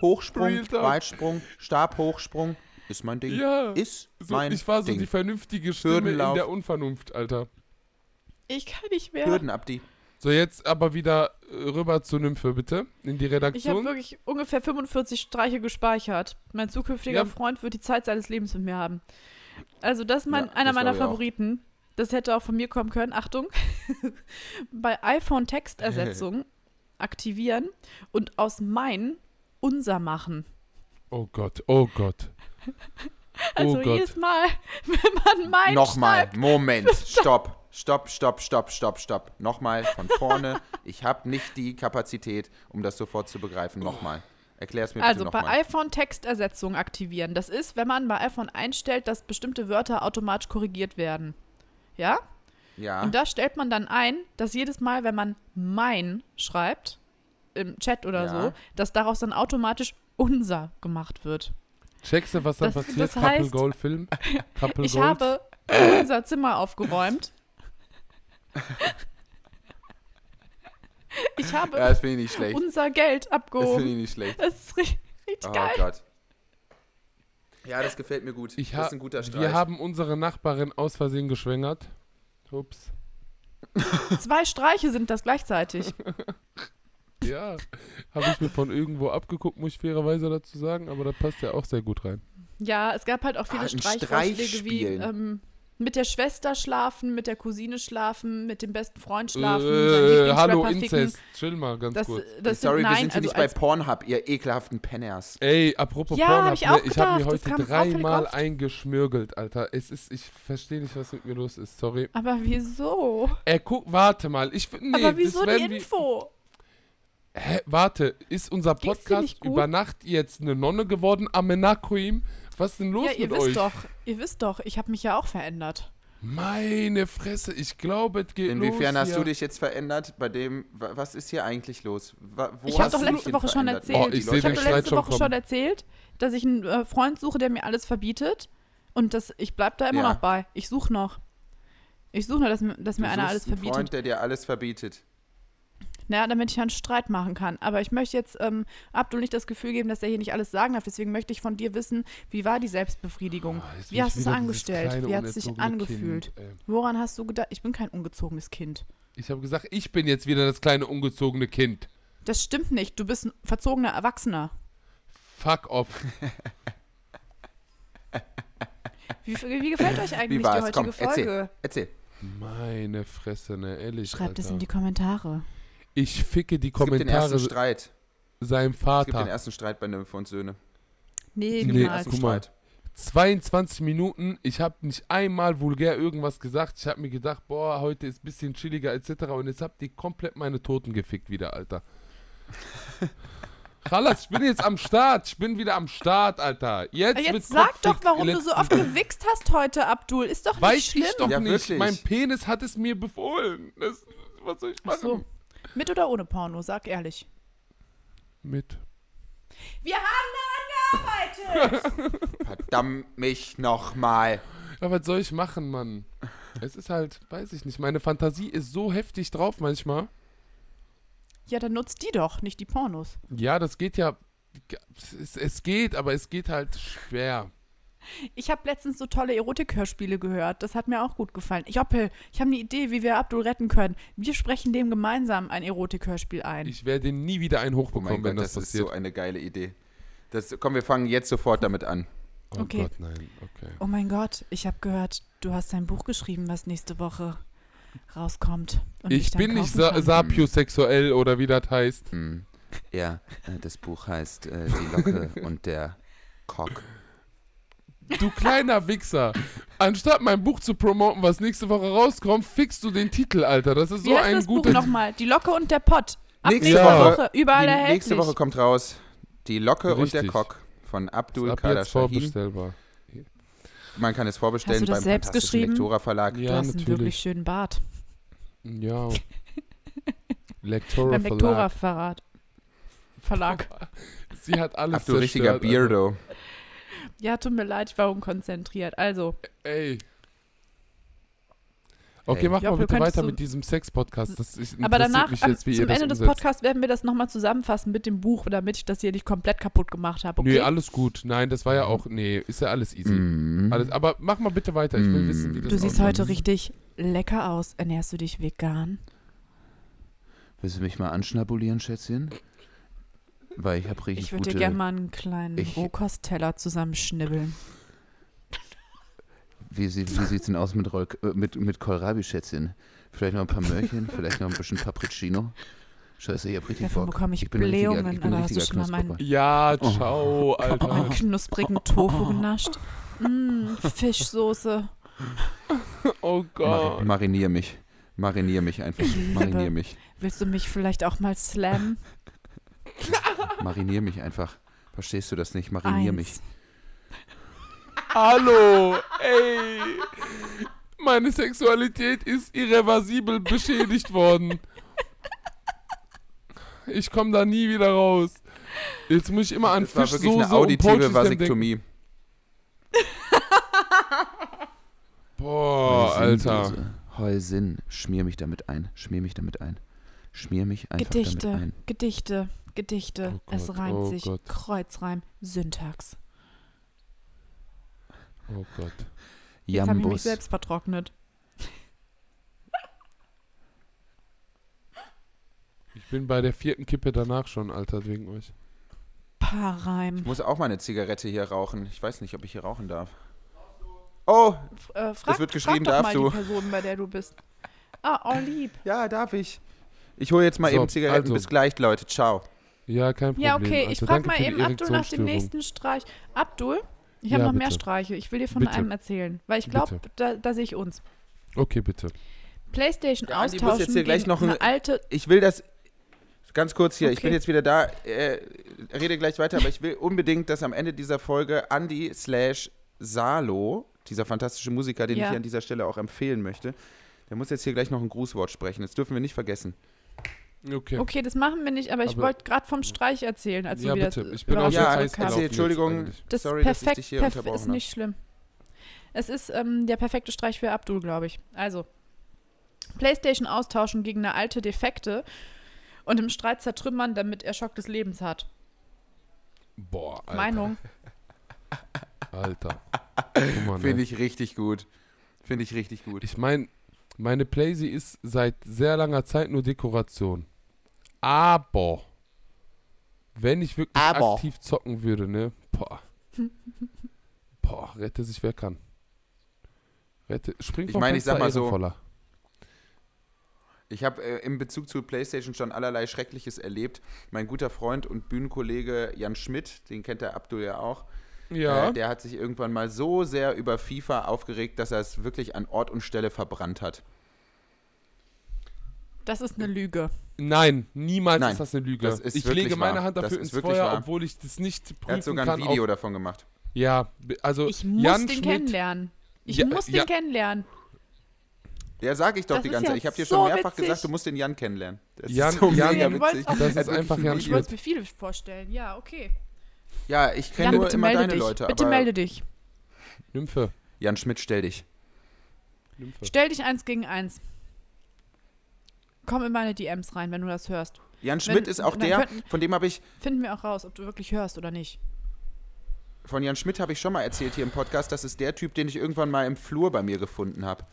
Hochsprung. Weitsprung, Stabhochsprung. Ist mein Ding. Ja. Ist So, mein ich war so Ding. die vernünftige Stimme in Hürdenlauf. der Unvernunft, Alter. Ich kann nicht mehr. Hürden ab die. So, jetzt aber wieder äh, rüber zu Nymphe, bitte. In die Ich habe Redaktion. wirklich ungefähr 45 Streiche gespeichert. Mein zukünftiger Ja. Freund wird die Zeit seines Lebens mit mir haben. Also das ist mein, Ja, einer das meiner ich auch. Favoriten. Das hätte auch von mir kommen können. Achtung. Bei iPhone Textersetzung aktivieren und aus mein unser machen. Oh Gott, oh Gott. Also oh Gott. jedes Mal, wenn man mein Nochmal, schreibt, Moment, stopp. Stopp, stopp, stopp, stopp, stopp. Nochmal von vorne. Ich habe nicht die Kapazität, um das sofort zu begreifen. Nochmal. Erklär es mir Also bitte bei nochmal. iPhone Textersetzung aktivieren. Das ist, wenn man bei iPhone einstellt, dass bestimmte Wörter automatisch korrigiert werden. Ja? Ja. Und da stellt man dann ein, dass jedes Mal, wenn man mein schreibt, im Chat oder Ja. so, dass daraus dann automatisch unser gemacht wird. Checkst du, was dann Das- passiert? das Couple heißt- Goal Film? Couple Ich Goals? habe unser Zimmer aufgeräumt. Ich habe ja, das finde ich nicht schlecht. unser Geld Das finde abgehoben. ich nicht schlecht. Das ist richtig, richtig Oh geil. Gott. Ja, das gefällt mir gut. Ich das ha ist ein guter Streich. wir haben unsere Nachbarin aus Versehen geschwängert. Ups. Zwei Streiche sind das gleichzeitig. Ja, habe ich mir von irgendwo abgeguckt, muss ich fairerweise dazu sagen, aber da passt ja auch sehr gut rein. Ja, es gab halt auch viele Ah, ein Streichvorschläge Streich wie ähm, mit der Schwester schlafen, mit der Cousine schlafen, mit dem besten Freund schlafen, seinen Äh, hallo. Inzest, chill mal ganz Das, kurz. das Sorry, sind, wir nein, sind hier also nicht bei Pornhub, ihr ekelhaften Penners. Ey, apropos Ja, Pornhub, hab ich ne, ich habe mir heute dreimal eingeschmürgelt, Alter. Es ist, ich verstehe nicht, was mit mir los ist, sorry. Aber wieso? Ey, guck, warte mal, ich nee, aber wieso das die wir, Info? Hä, warte, ist unser Podcast über Nacht jetzt eine Nonne geworden, Amenakoim? Was ist denn los Ja, ihr mit wisst euch? doch, ihr wisst doch, ich habe mich ja auch verändert. Meine Fresse, ich glaube, es geht Inwiefern los hast hier. du dich jetzt verändert? Bei dem, wa- was ist hier eigentlich los? Wo Ich hab hast doch letzte Woche schon verändert? erzählt. Oh, ich Ich habe doch letzte schon Woche schon kommen. erzählt, dass ich einen äh, Freund suche, der mir alles verbietet. Und das, ich bleib da immer Ja. noch bei. Ich suche noch. Ich suche nur, dass, mir- dass mir einer alles einen verbietet. Freund, der dir alles verbietet. Naja, damit ich einen Streit machen kann. Aber ich möchte jetzt ähm, Abdul nicht das Gefühl geben, dass er hier nicht alles sagen darf. Deswegen möchte ich von dir wissen, wie war die Selbstbefriedigung? Ah, Wie hast du es angestellt? kleine, Wie hat es sich angefühlt? Kind. Woran hast du gedacht? Ich bin kein ungezogenes Kind. ich habe gesagt, ich bin jetzt wieder das kleine ungezogene Kind. Das stimmt nicht. Du bist ein verzogener Erwachsener. Fuck off. Wie, wie gefällt euch eigentlich die heutige Komm, erzähl. Folge? Erzähl. Meine Fresse, ne, ehrlich. Schreibt es Alter. in die Kommentare. Ich ficke die Es gibt den Kommentare ersten Streit. seinem Es gibt den Vater. ersten Streit bei Nymphe und Söhne. Nee, Nee, guck mal. Streit. 22 Minuten, ich habe nicht einmal vulgär irgendwas gesagt. Ich habe mir gedacht, boah, heute ist ein bisschen chilliger etc. Und jetzt habt ihr komplett meine Toten gefickt wieder, Alter. Chalas, ich bin jetzt am Start. Ich bin wieder am Start, Alter. Jetzt, Jetzt sag doch, warum du so oft gewichst hast heute, Abdul. Ist doch nicht Weiß schlimm. ich doch Ja, nicht. wirklich. Mein Penis hat es mir befohlen. Das, was soll ich Ach machen? so. Mit oder ohne Porno? Sag ehrlich. Mit. Wir haben daran gearbeitet. Verdammt mich nochmal. Ja, was soll ich machen, Mann? Es ist halt, weiß ich nicht. Meine Fantasie ist so heftig drauf manchmal. ja, dann nutzt die doch, nicht die Pornos. Ja, das geht ja. Es, es geht, aber es geht halt schwer. Ich habe letztens so tolle Erotik-Hörspiele gehört. Das hat mir auch gut gefallen. Joppel, ich habe eine Idee, wie wir Abdul retten können. Wir sprechen dem gemeinsam ein Erotik-Hörspiel ein. Ich werde nie wieder einen Oh hochbekommen, mein wenn Gott, das, das ist passiert. so eine geile Idee. Das, komm, wir fangen jetzt sofort damit an. oh Okay. Gott, nein. Okay. oh mein Gott, ich habe gehört, du hast ein Buch geschrieben, was nächste Woche rauskommt. Und Ich bin nicht sa kann. sapiosexuell oder wie das heißt. Hm. Ja, äh, das Buch heißt äh, Die Locke und der Cock. Du kleiner Wichser. Anstatt mein Buch zu promoten, was nächste Woche rauskommt, fixst du den Titel, Alter. Das ist Wie so heißt ein das Buch guter. nochmal? Die Locke und der Pott. Ab Nächste nächste Woche- Woche, überall Die erhältlich. nächste Woche kommt raus Die Locke und der Richtig. Cock von Abdul Ab Kader jetzt vorbestellbar. Man kann es vorbestellen Hast du das beim selbst geschrieben? Lektora Verlag. Du Ja, hast einen wirklich natürlich. schönen Bart. Ja. Lektora Beim Verlag. Lektora-Verrat. Verlag. Sie hat alles Abdul richtiger zerstört, Beardo. Ja, tut mir leid, ich war unkonzentriert. Also. Ey. Okay, mach Ja, mal bitte weiter mit diesem Sex-Podcast. Das ich, Aber danach, jetzt, wie ihr zum das Ende des. Podcasts werden wir das nochmal zusammenfassen mit dem Buch, damit ich das hier nicht komplett kaputt gemacht habe. Okay? Nee, alles gut. Nein, das war ja auch, nee, ist ja alles easy. Mhm. Alles, aber mach mal bitte weiter. Ich will Mm. wissen, wie das du siehst heute richtig lecker aus. Ernährst du dich vegan? Willst du mich mal anschnabulieren, Schätzchen? Weil ich habe richtig Ich würde dir gerne mal einen kleinen Ich- Rohkostteller zusammenschnibbeln. Wie, sie, wie sieht's denn aus mit, Roll, äh, mit, mit Kohlrabi, Schätzchen? Vielleicht noch ein paar Möhrchen, vielleicht noch ein bisschen Papricino. Scheiße, ich hab richtig Davon Bock. bekomme ich bin ein richtiger- Blähungen, ich bin ein aber hast du schon mal meinen. Ja, Oh. ciao, Alter. meinen knusprigen Tofu genascht? Mm, Fischsoße. Oh Mar Gott. marinier mich. Marinier mich einfach. Ich. Marinier mich. Willst du mich vielleicht auch mal slammen? Marinier mich einfach. Verstehst du das nicht? Marinier mich. Eins. Hallo, ey. Meine Sexualität ist irreversibel beschädigt worden. Ich komme da nie wieder raus. Jetzt muss ich immer an Das war wirklich Fischsoße eine und auditive. Vasektomie. Boah, Alter. Heusinnsoße. Heusin. Schmier mich damit ein. Schmier mich damit ein. Schmier mich einfach damit Gedichte, ein. Gedichte, Gedichte. Oh es reimt oh sich. Gott. Kreuzreim, Syntax. Oh Gott. Jetzt habe ich mich Jambus. selbst vertrocknet. Ich bin bei der vierten Kippe danach schon, Alter, wegen euch. Paarreim. Ich muss auch mal eine Zigarette hier rauchen. Ich weiß nicht, ob ich hier rauchen darf. Oh, F äh, frag, wird frag geschrieben, doch darfst mal du. die Person, bei der du bist. Ah, oh lieb. ja, darf ich. Ich hole jetzt mal So, eben Zigaretten. also. Bis gleich, Leute. Ciao. Ja, kein Problem. Ja, okay, ich Alter. frag Danke mal eben Abdul nach dem nächsten Streich. Abdul, ich habe Ja, noch mehr bitte. Streiche. Ich will dir von Bitte. einem erzählen, weil ich glaube, da, da sehe ich uns. Okay, bitte. Playstation Ja, Andi muss austauschen jetzt hier gleich noch ein- eine alte... Ich will das. Ganz kurz hier, ich Okay. bin jetzt wieder da. Äh, rede gleich weiter, aber ich will unbedingt, dass am Ende dieser Folge Andy slash Salo, dieser fantastische Musiker, den Ja. ich hier an dieser Stelle auch empfehlen möchte, der muss jetzt hier gleich noch ein Grußwort sprechen. Das dürfen wir nicht vergessen. Okay. Okay, das machen wir nicht, aber ich wollte gerade vom Streich erzähhlen, als Ja, du wieder bitte. Ich bin auch Ja, gelaufen erzähl, Entschuldigung. Das Sorry, ist dass ich perfekt, dich hier perf- unterbrochen ist nicht schlimm. Es ist ähm, der perfekte Streich für Abdul, glaube ich. Also, Playstation austauschen gegen eine alte Defekte und im Streit zertrümmern, damit er Schock des Lebens hat. Boah, Alter. Meinung. Alter. Guck mal, Finde ne? ich richtig gut. Finde ich richtig gut. Ich meine, meine Playsee ist seit sehr langer Zeit nur Dekoration. Aber wenn ich wirklich Aber. aktiv zocken würde, ne? Boah. Boah, rette sich wer kann. Rette, spring Ich meine, ich sag mal so, Ehrenvoller. Ich habe äh, in Bezug zu PlayStation schon allerlei Schreckliches erlebt. Mein guter Freund und Bühnenkollege Jan Schmidt, den kennt der Abdul ja auch, Ja. äh, der hat sich irgendwann mal so sehr über FIFA aufgeregt, dass er es wirklich an Ort und Stelle verbrannt hat. Das ist eine Lüge. Nein, niemals Nein, ist das eine Lüge. das ist ich lege meine wahr. Hand dafür ins Feuer, wahr. obwohl ich das nicht prüfen Er hat sogar kann. ein Video davon gemacht. ja, also Ich muss Jan den Schmidt, kennenlernen. Ich Ja, muss den ja. kennenlernen. Ja, sag ich doch Das die ganze ja Zeit. Ich habe dir so schon mehrfach witzig. gesagt, du musst den Jan kennenlernen. Das Jan- ist so Jan- mega witzig. auch- Das ist einfach Jan Ich wollte es mir viele vorstellen. Ja, okay. Ja, ich kenne Jan, nur immer melde deine dich. Leute. bitte aber melde dich. Nymphe. Jan Schmidt, stell dich. Nymphe. Stell dich eins gegen eins. Komm in meine DMs rein, wenn du das hörst. Jan Schmidt Wenn- ist auch der, könnten- von dem habe ich Finden wir auch raus, ob du wirklich hörst oder nicht. Von Jan Schmidt habe ich schon mal erzählt hier im Podcast. Das ist der Typ, den ich irgendwann mal im Flur bei mir gefunden habe.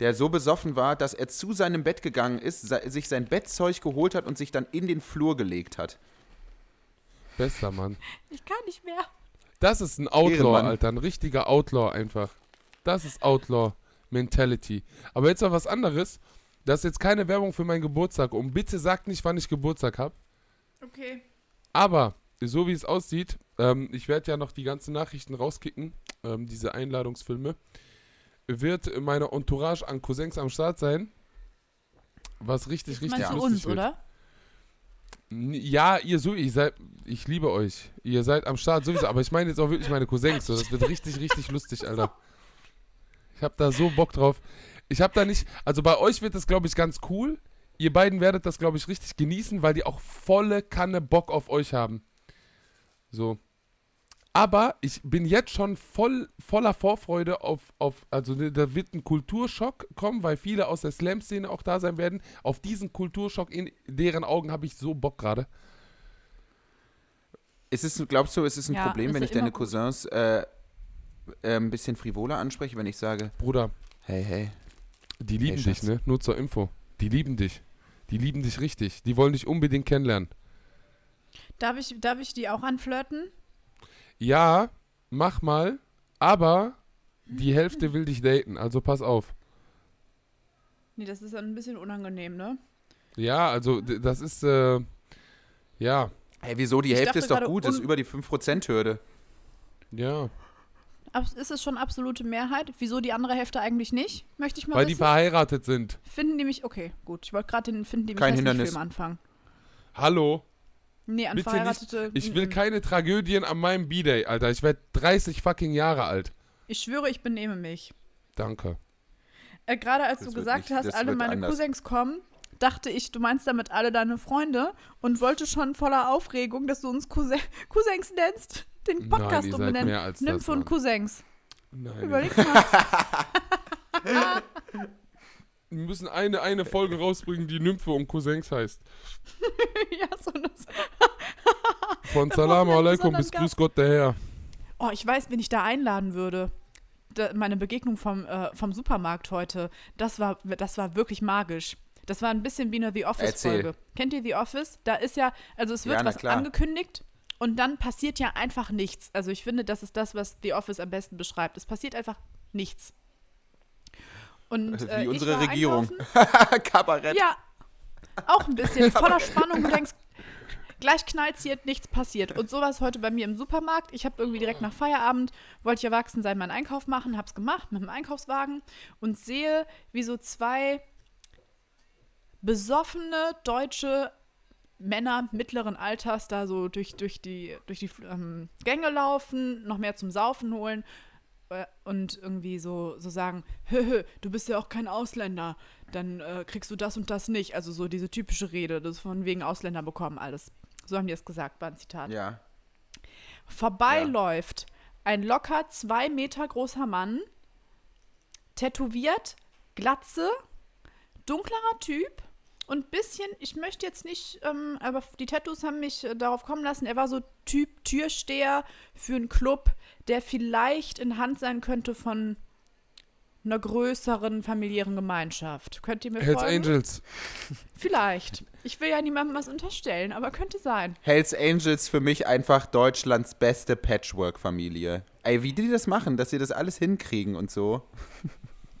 Der so besoffen war, dass er zu seinem Bett gegangen ist, sich sein Bettzeug geholt hat und sich dann in den Flur gelegt hat. Bester Mann. Ich kann nicht mehr. Das ist ein Outlaw, Ehrenmann. Alter. Ein richtiger Outlaw einfach. Das ist Outlaw-Mentality. Aber jetzt mal was anderes. Das ist jetzt keine Werbung für meinen Geburtstag. Und bitte sagt nicht, wann ich Geburtstag habe. Okay. Aber, so wie es aussieht, ähm, ich werde ja noch die ganzen Nachrichten rauskicken, ähm, diese Einladungsfilme, wird meine Entourage an Cousins am Start sein. Was richtig, Jetzt richtig lustig uns, wird. oder? Ja, ihr so, ich seid, ich liebe euch. Ihr seid am Start sowieso, aber ich meine jetzt auch wirklich meine Cousins. So, das wird richtig, richtig lustig, Alter. Ich hab da so Bock drauf. Ich hab da nicht, also bei euch wird das, glaube ich, ganz cool. Ihr beiden werdet das, glaube ich, richtig genießen, weil die auch volle Kanne Bock auf euch haben. So. Aber ich bin jetzt schon voll voller Vorfreude auf, auf, also da wird ein Kulturschock kommen, weil viele aus der Slam-Szene auch da sein werden. Auf diesen Kulturschock in deren Augen habe ich so Bock gerade. Ist es, glaubst du, ist es ein Ja, Problem, wenn ich deine. Cousins äh, äh, ein bisschen frivoler anspreche, wenn ich sage, Bruder, hey, hey, die lieben Hey, dich, ne? Nur zur Info. Die lieben dich. Die lieben dich richtig. Die wollen dich unbedingt kennenlernen. Darf ich, darf ich die auch anflirten? Ja, mach mal, aber die Hälfte will dich daten, also pass auf. Nee, das ist dann ein bisschen unangenehm, ne? Ja, also das ist, äh, ja, hey, wieso, die Ich Hälfte ist doch gut, das ist über die 5%-Hürde. ja. Ist es schon absolute Mehrheit? Wieso die andere Hälfte eigentlich nicht? Möchte ich mal Weil die wissen. verheiratet sind. Finden die mich, okay, gut. Ich wollte gerade den Finden die mich Kein Hindernis. Film anfangen. Hallo? Nee, an Bitte Verheiratete. Ich will keine Tragödien an meinem B-Day, Alter. Ich werde 30 fucking Jahre alt. Ich schwöre, ich benehme mich. Danke. Äh, Gerade als Das du gesagt nicht- hast, alle meine anders. Cousins kommen, dachte ich, du meinst damit alle deine Freunde und wollte schon voller Aufregung, dass du uns Cousin Cousins nennst, den Podcast Nein, umbenennen. mehr als das, Nymphe und. Cousins. Nein. Überleg mal. Wir müssen eine, eine Folge rausbringen, die Nymphe und Cousins heißt. ja, so das. Von Salam alaikum bis Grüß Gott der Herr. Oh, ich weiß, wen ich da einladen würde. Da, meine Begegnung vom, äh, vom Supermarkt heute, das war, das war wirklich magisch. Das war ein bisschen wie eine The Office-Folge. Kennt ihr The Office? Da ist ja, also es wird Ja, was klar. angekündigt und dann passiert ja einfach nichts. Also ich finde, das ist das, was The Office am besten beschreibt. Es passiert einfach nichts. Und, Wie äh, unsere Regierung. Kabarett. Ja, auch ein bisschen voller Spannung. Du denkst, gleich knallt's hier, nichts passiert. Und sowas heute bei mir im Supermarkt. Ich habe irgendwie direkt nach Feierabend, wollte ich erwachsen sein, meinen Einkauf machen, hab's gemacht mit dem Einkaufswagen und sehe, wie so zwei besoffene deutsche Männer mittleren Alters da so durch, durch die, durch die ähm, Gänge laufen, noch mehr zum Saufen holen äh, und irgendwie so, so sagen, hö, hö, du bist ja auch kein Ausländer, dann äh, kriegst du das und das nicht. Also so diese typische Rede, das von wegen Ausländer bekommen alles. So haben die es gesagt, war ein Zitat. Ja. Vorbeiläuft ein locker zwei Meter großer Mann, tätowiert, Glatze, dunklerer Typ und bisschen, ich möchte jetzt nicht, ähm, aber die Tattoos haben mich äh, darauf kommen lassen, er war so Typ Türsteher für einen Club, der vielleicht in Hand sein könnte von einer größeren familiären Gemeinschaft. Könnt ihr mir Hells folgen? Angels. Vielleicht. Ich will ja niemandem was unterstellen, aber könnte sein. Hells Angels für mich einfach Deutschlands beste Patchwork-Familie. Ey, wie die das machen, dass sie das alles hinkriegen und so.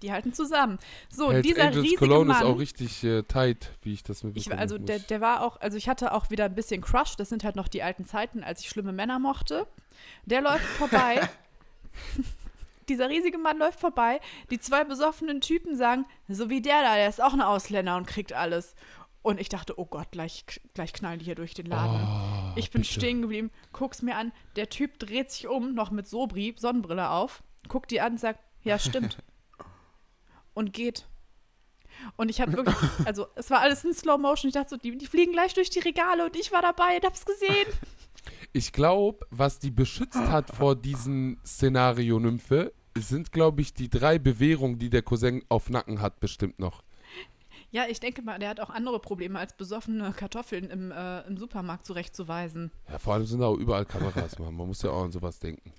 Die halten zusammen. So, Hells dieser Angels riesige Cologne Mann. ist auch richtig äh, tight, wie ich das Ich, mitbekommen also der, der war auch, also ich hatte auch wieder ein bisschen Crush, das sind halt noch die alten Zeiten, als ich schlimme Männer mochte. Der läuft vorbei. Dieser riesige Mann läuft vorbei. Die zwei besoffenen Typen sagen, so wie der da, der ist auch ein Ausländer und kriegt alles. Und ich dachte, oh Gott, gleich, gleich knallen die hier durch den Laden. Oh, ich bin bitte. stehen geblieben, guck's mir an. Der Typ dreht sich um, noch mit Sobri, Sonnenbrille auf, guckt die an und sagt, ja, stimmt. und geht. Und ich habe wirklich, also es war alles in Slow Motion. Ich dachte so, die, die fliegen gleich durch die Regale und ich war dabei und hab's gesehen. Ich glaube, was die beschützt hat vor diesem Szenario Nymphe, sind, glaube ich, die drei Bewährungen, die der Cousin auf Nacken hat, bestimmt noch. Ja, ich denke mal, der hat auch andere Probleme, als besoffene Kartoffeln im, äh, im Supermarkt zurechtzuweisen. Ja, vor allem sind da auch überall Kameras, Mann. Man muss ja auch an sowas denken.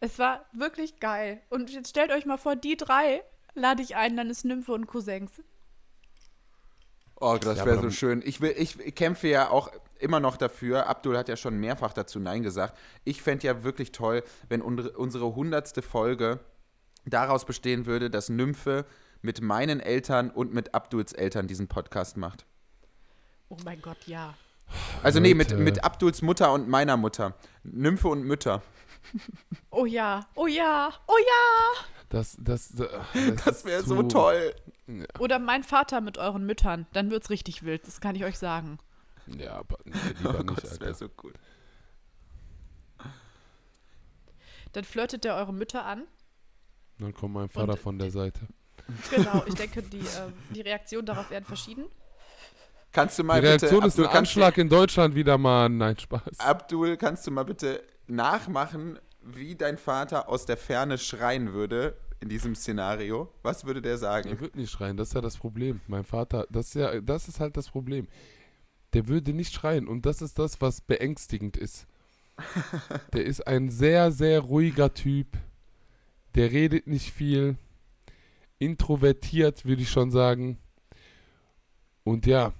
Es war wirklich geil. Und jetzt stellt euch mal vor, die drei lade ich ein, dann ist Nymphe und Cousins. Oh, das Ja, wäre so schön. Ich, will, ich kämpfe ja auch immer noch dafür. Abdul hat ja schon mehrfach dazu Nein gesagt. Ich fände ja wirklich toll, wenn unsere, hundertste Folge daraus bestehen würde, dass Nymphe mit meinen Eltern und mit Abduls Eltern diesen Podcast macht. Oh mein Gott, ja. Also nee, mit, mit Abduls Mutter und meiner Mutter. Nymphe und Mütter. Oh ja, oh ja, oh ja. Das, das, das, Das ist wäre so toll. Oder mein Vater mit euren Müttern. Dann wird's richtig wild, das kann ich euch sagen. Ja, aber nee, lieber Oh nicht, Gott, das wäre so gut. Dann flirtet der eure Mütter an. Dann kommt mein Vater Und- von der Seite. Genau, ich denke, die, äh, die Reaktionen darauf werden verschieden. Kannst du mal Die Reaktion bitte, ist ein Abdul, kannst, Anschlag in Deutschland wieder mal. Nein, Spaß. Abdul, kannst du mal bitte nachmachen, wie dein Vater aus der Ferne schreien würde in diesem Szenario, was würde der sagen? Er wird nicht schreien, das ist ja das Problem. Mein Vater, das ist ja, das ist halt das Problem. Der würde nicht schreien und das ist das, was beängstigend ist. Der ist ein sehr, sehr ruhiger Typ. Der redet nicht viel. Introvertiert, würde ich schon sagen. Und ja,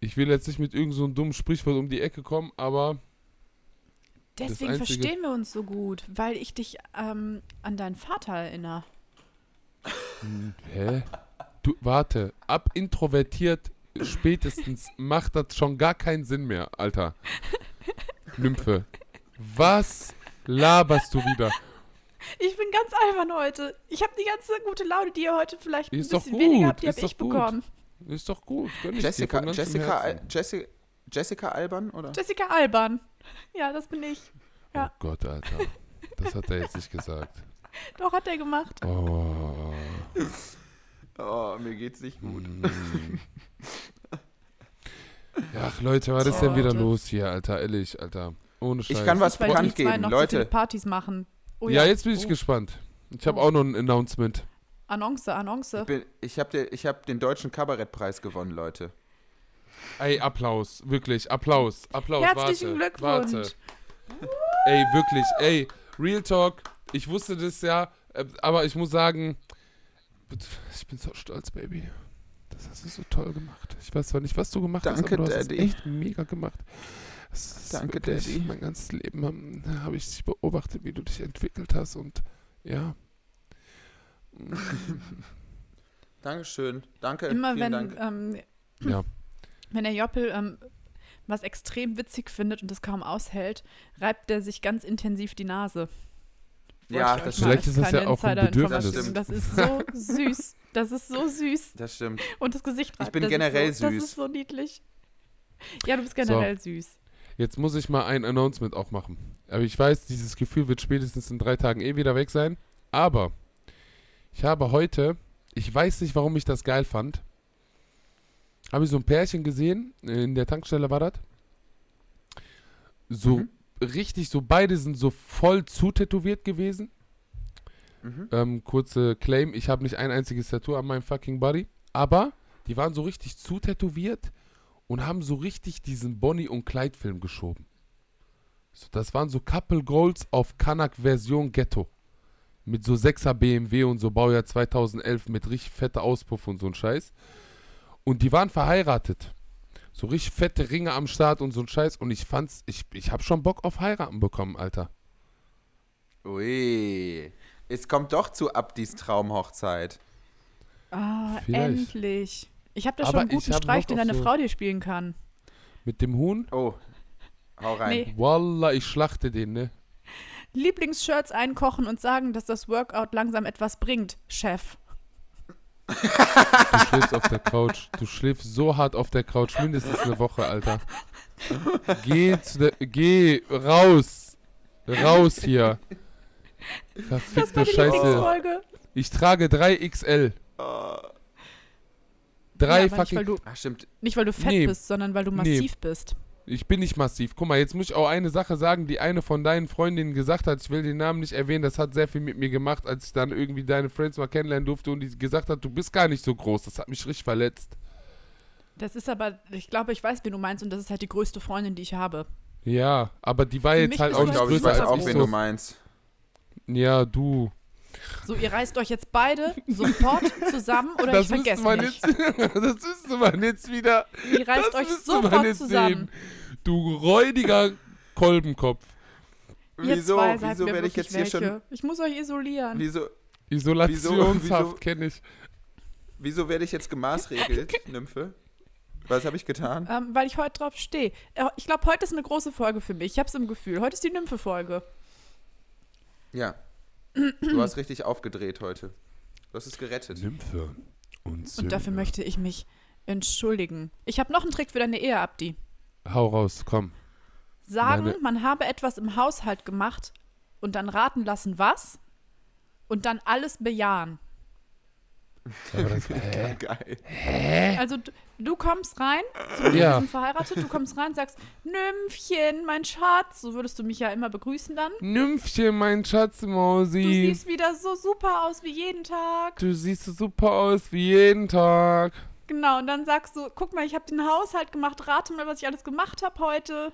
ich will jetzt nicht mit irgendeinem so einem dummen Sprichwort um die Ecke kommen, aber Deswegen Einzige- verstehen wir uns so gut, weil ich dich ähm, an deinen Vater erinnere. Hä? Du, warte, ab introvertiert spätestens macht das schon gar keinen Sinn mehr, Alter. Nymphe. Was laberst du wieder? Ich bin ganz albern heute. Ich habe die ganze gute Laune, die ihr heute vielleicht ein Ist doch bisschen weniger gut, habt, die ist habe ich doch gut. bekommen. Ist doch gut. Gönn ich dir Jessica, Jessica, Herzen. Al- Jessi, Jessica Alban, oder? Jessica Alban. Ja, das bin ich. Ja. Oh Gott, Alter. Das hat er jetzt nicht gesagt. Doch, hat er gemacht. Oh. Oh, mir geht's nicht gut. Mm. Ach, Leute, was ist denn wieder los hier, Alter? Ehrlich, Alter. Ohne Scheiß. Ich kann was bekannt zwei geben, noch so viele Leute. Partys machen. Oh ja, jetzt bin ich Oh. gespannt. Ich habe Oh. auch noch ein Announcement. Annonce, Annonce. Ich, bin- ich habe den, ich hab den deutschen Kabarettpreis gewonnen, Leute. Ey, Applaus. Wirklich, Applaus. Applaus. Herzlichen warte, Glückwunsch. Warte. Ey, wirklich, ey, Real Talk, ich wusste das ja, äh, aber ich muss sagen, ich bin so stolz, Baby. Das hast du so toll gemacht. Ich weiß zwar nicht, was du gemacht hast, Danke, aber du hast es Daddy. echt mega gemacht. Danke, wirklich, Daddy. Mein ganzes Leben ähm, habe ich dich beobachtet, wie du dich entwickelt hast und ja. Dankeschön. Danke. Immer vielen wenn, Dank. ähm, Ja. Wenn der Joppel ähm, was extrem witzig findet und es kaum aushält, reibt er sich ganz intensiv die Nase. Ja, ich das Vielleicht ist das ja auch ein Bedürfnis. geben. Das ist so süß. Das ist so süß. Das stimmt. Und das Gesicht reibt bin er sich generell so. Das süß. ist so niedlich. Ja, du bist generell süß. Jetzt muss ich mal ein Announcement auch machen. Aber ich weiß, dieses Gefühl wird spätestens in drei Tagen eh wieder weg sein. Aber ich habe heute, ich weiß nicht, warum ich das geil fand, habe ich so ein Pärchen gesehen, in der Tankstelle war das. So Mhm. richtig, so beide sind so voll zutätowiert gewesen. Mhm. Ähm, kurze Claim, ich habe nicht ein einziges Tattoo an meinem fucking Body. Aber die waren so richtig zutätowiert und haben so richtig diesen Bonnie- und Clyde-Film geschoben. So, das waren so Couple Goals auf Kanak-Version Ghetto. Mit so 6er BMW und so Baujahr 2011 mit richtig fette Auspuff und so ein Scheiß. Und die waren verheiratet. So richtig fette Ringe am Start und so ein Scheiß. Und ich fand's, ich, ich hab schon Bock auf heiraten bekommen, Alter. Ui. Es kommt doch zu Abdis Traumhochzeit. Ah, Vielleicht. endlich. Ich habe da Aber schon einen ich guten hab Streich, den deine so- Frau dir spielen kann. Mit dem Huhn? Oh. Hau rein. Nee. Wallah, ich schlachte den, ne? Lieblingsshirts einkochen und sagen, dass das Workout langsam etwas bringt, Chef. Du schläfst auf der Couch. Du schläfst so hart auf der Couch, mindestens eine Woche, Alter. Geh, zu der, geh raus. Raus hier. Das war Verfickte die Scheiße. Ich trage 3XL. Oh. Drei ja, aber nicht, weil fucking. du, Ach, stimmt. nicht, weil du fett Nee. bist, sondern weil du Nee. massiv bist. Ich bin nicht massiv. Guck mal, jetzt muss ich auch eine Sache sagen, die eine von deinen Freundinnen gesagt hat. Ich will den Namen nicht erwähnen. Das hat sehr viel mit mir gemacht, als ich dann irgendwie deine Friends mal kennenlernen durfte und die gesagt hat, du bist gar nicht so groß. Das hat mich richtig verletzt. Das ist aber, ich glaube, ich weiß, wen du meinst und das ist halt die größte Freundin, die ich habe. Ja, aber die war Für jetzt halt auch Ich nicht glaube, ich größer weiß als auch, ich wen so. du meinst. Ja, du. So, ihr reißt euch jetzt beide sofort zusammen oder das ich vergesse mich. jetzt, das müsste man jetzt wieder. Ihr reißt das euch sofort zusammen. sehen. Du räudiger Kolbenkopf. Ihr Wieso, zwei seid wieso werde ich jetzt hier welche. schon. Ich muss euch isolieren. Wieso, Isolationshaft kenne ich. wieso werde ich jetzt gemaßregelt, Nymphe? Was habe ich getan? Ähm, weil ich heute drauf stehe. Äh, Ich glaube, heute ist eine große Folge für mich. Ich habe es im Gefühl. Heute ist die Nymphe-Folge. Ja. Du hast richtig aufgedreht heute. Du hast es gerettet. Nymphe und Und dafür möchte ich mich entschuldigen. Ich habe noch einen Trick für deine Ehe, Abdi. Hau raus, komm. Sagen, Meine- man habe etwas im Haushalt gemacht und dann raten lassen, was? Und dann alles bejahen. Aber das, hä? Geil. Also du, du kommst rein, Ja. wir sind verheiratet, du kommst rein, sagst, Nymphchen, mein Schatz, so würdest du mich ja immer begrüßen dann. Nymphchen, mein Schatz, Du Mausi. siehst wieder so super aus wie jeden Tag. Du siehst so super aus wie jeden Tag. Genau, und dann sagst du, guck mal, ich habe den Haushalt gemacht, rate mal, was ich alles gemacht habe heute.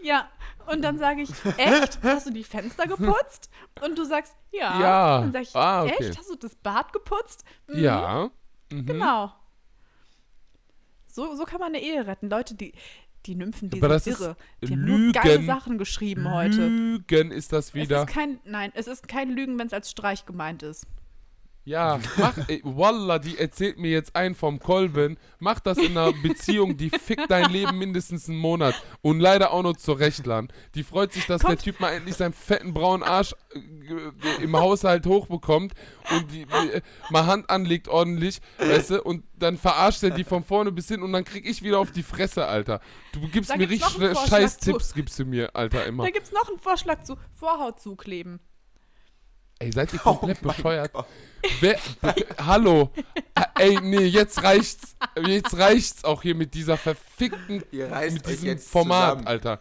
Ja, und dann sage ich, echt? Hast du die Fenster geputzt? Und du sagst, ja. Ja. Dann sag ich, Ah, okay. echt? Hast du das Bad geputzt? Mhm, Ja. Mhm. Genau. So, so kann man eine Ehe retten. Leute, die, die Nymphen, die Aber sind irre. Die haben nur geile Lügen. Sachen geschrieben heute. Lügen ist das Es wieder. ist kein, nein, es ist kein Lügen, wenn es als Streich gemeint ist. Ja, mach, ey, Wallah, die erzählt mir jetzt ein vom Kolben. Mach das in einer Beziehung, die fickt dein Leben mindestens einen Monat. Und leider auch noch zur Rechtlan. Die freut sich, dass Kommt. der Typ mal endlich seinen fetten braunen Arsch äh, ge- im Haushalt hochbekommt und die, äh, mal Hand anlegt ordentlich, weißt du, und dann verarscht er die von vorne bis hin und dann krieg ich wieder auf die Fresse, Alter. Du gibst Da mir gibt's richtig scheiß. Tipps, gibst du mir, Alter, immer. Da gibt es noch einen Vorschlag zu Vorhaut zukleben. Ey, seid ihr Oh komplett mein bescheuert? Wer, hallo. Ah, Ey, nee, jetzt reicht's. Jetzt reicht's auch hier mit dieser verfickten, mit diesem Format, zusammen. Alter.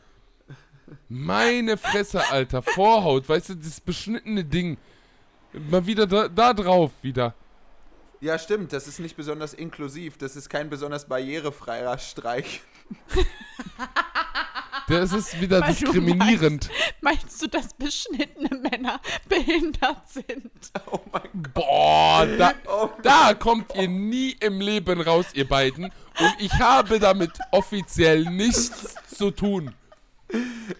Meine Fresse, Alter. Vorhaut, weißt du, das beschnittene Ding. Mal wieder da, da drauf wieder. Ja, stimmt. Das ist nicht besonders inklusiv. Das ist kein besonders barrierefreier Streich. Das ist wieder Weil du diskriminierend. Meinst du, dass beschnittene Männer behindert sind? Oh mein Gott. Boah, da, Oh da kommt ihr nie im Leben raus, ihr beiden. Und ich habe damit offiziell nichts zu tun.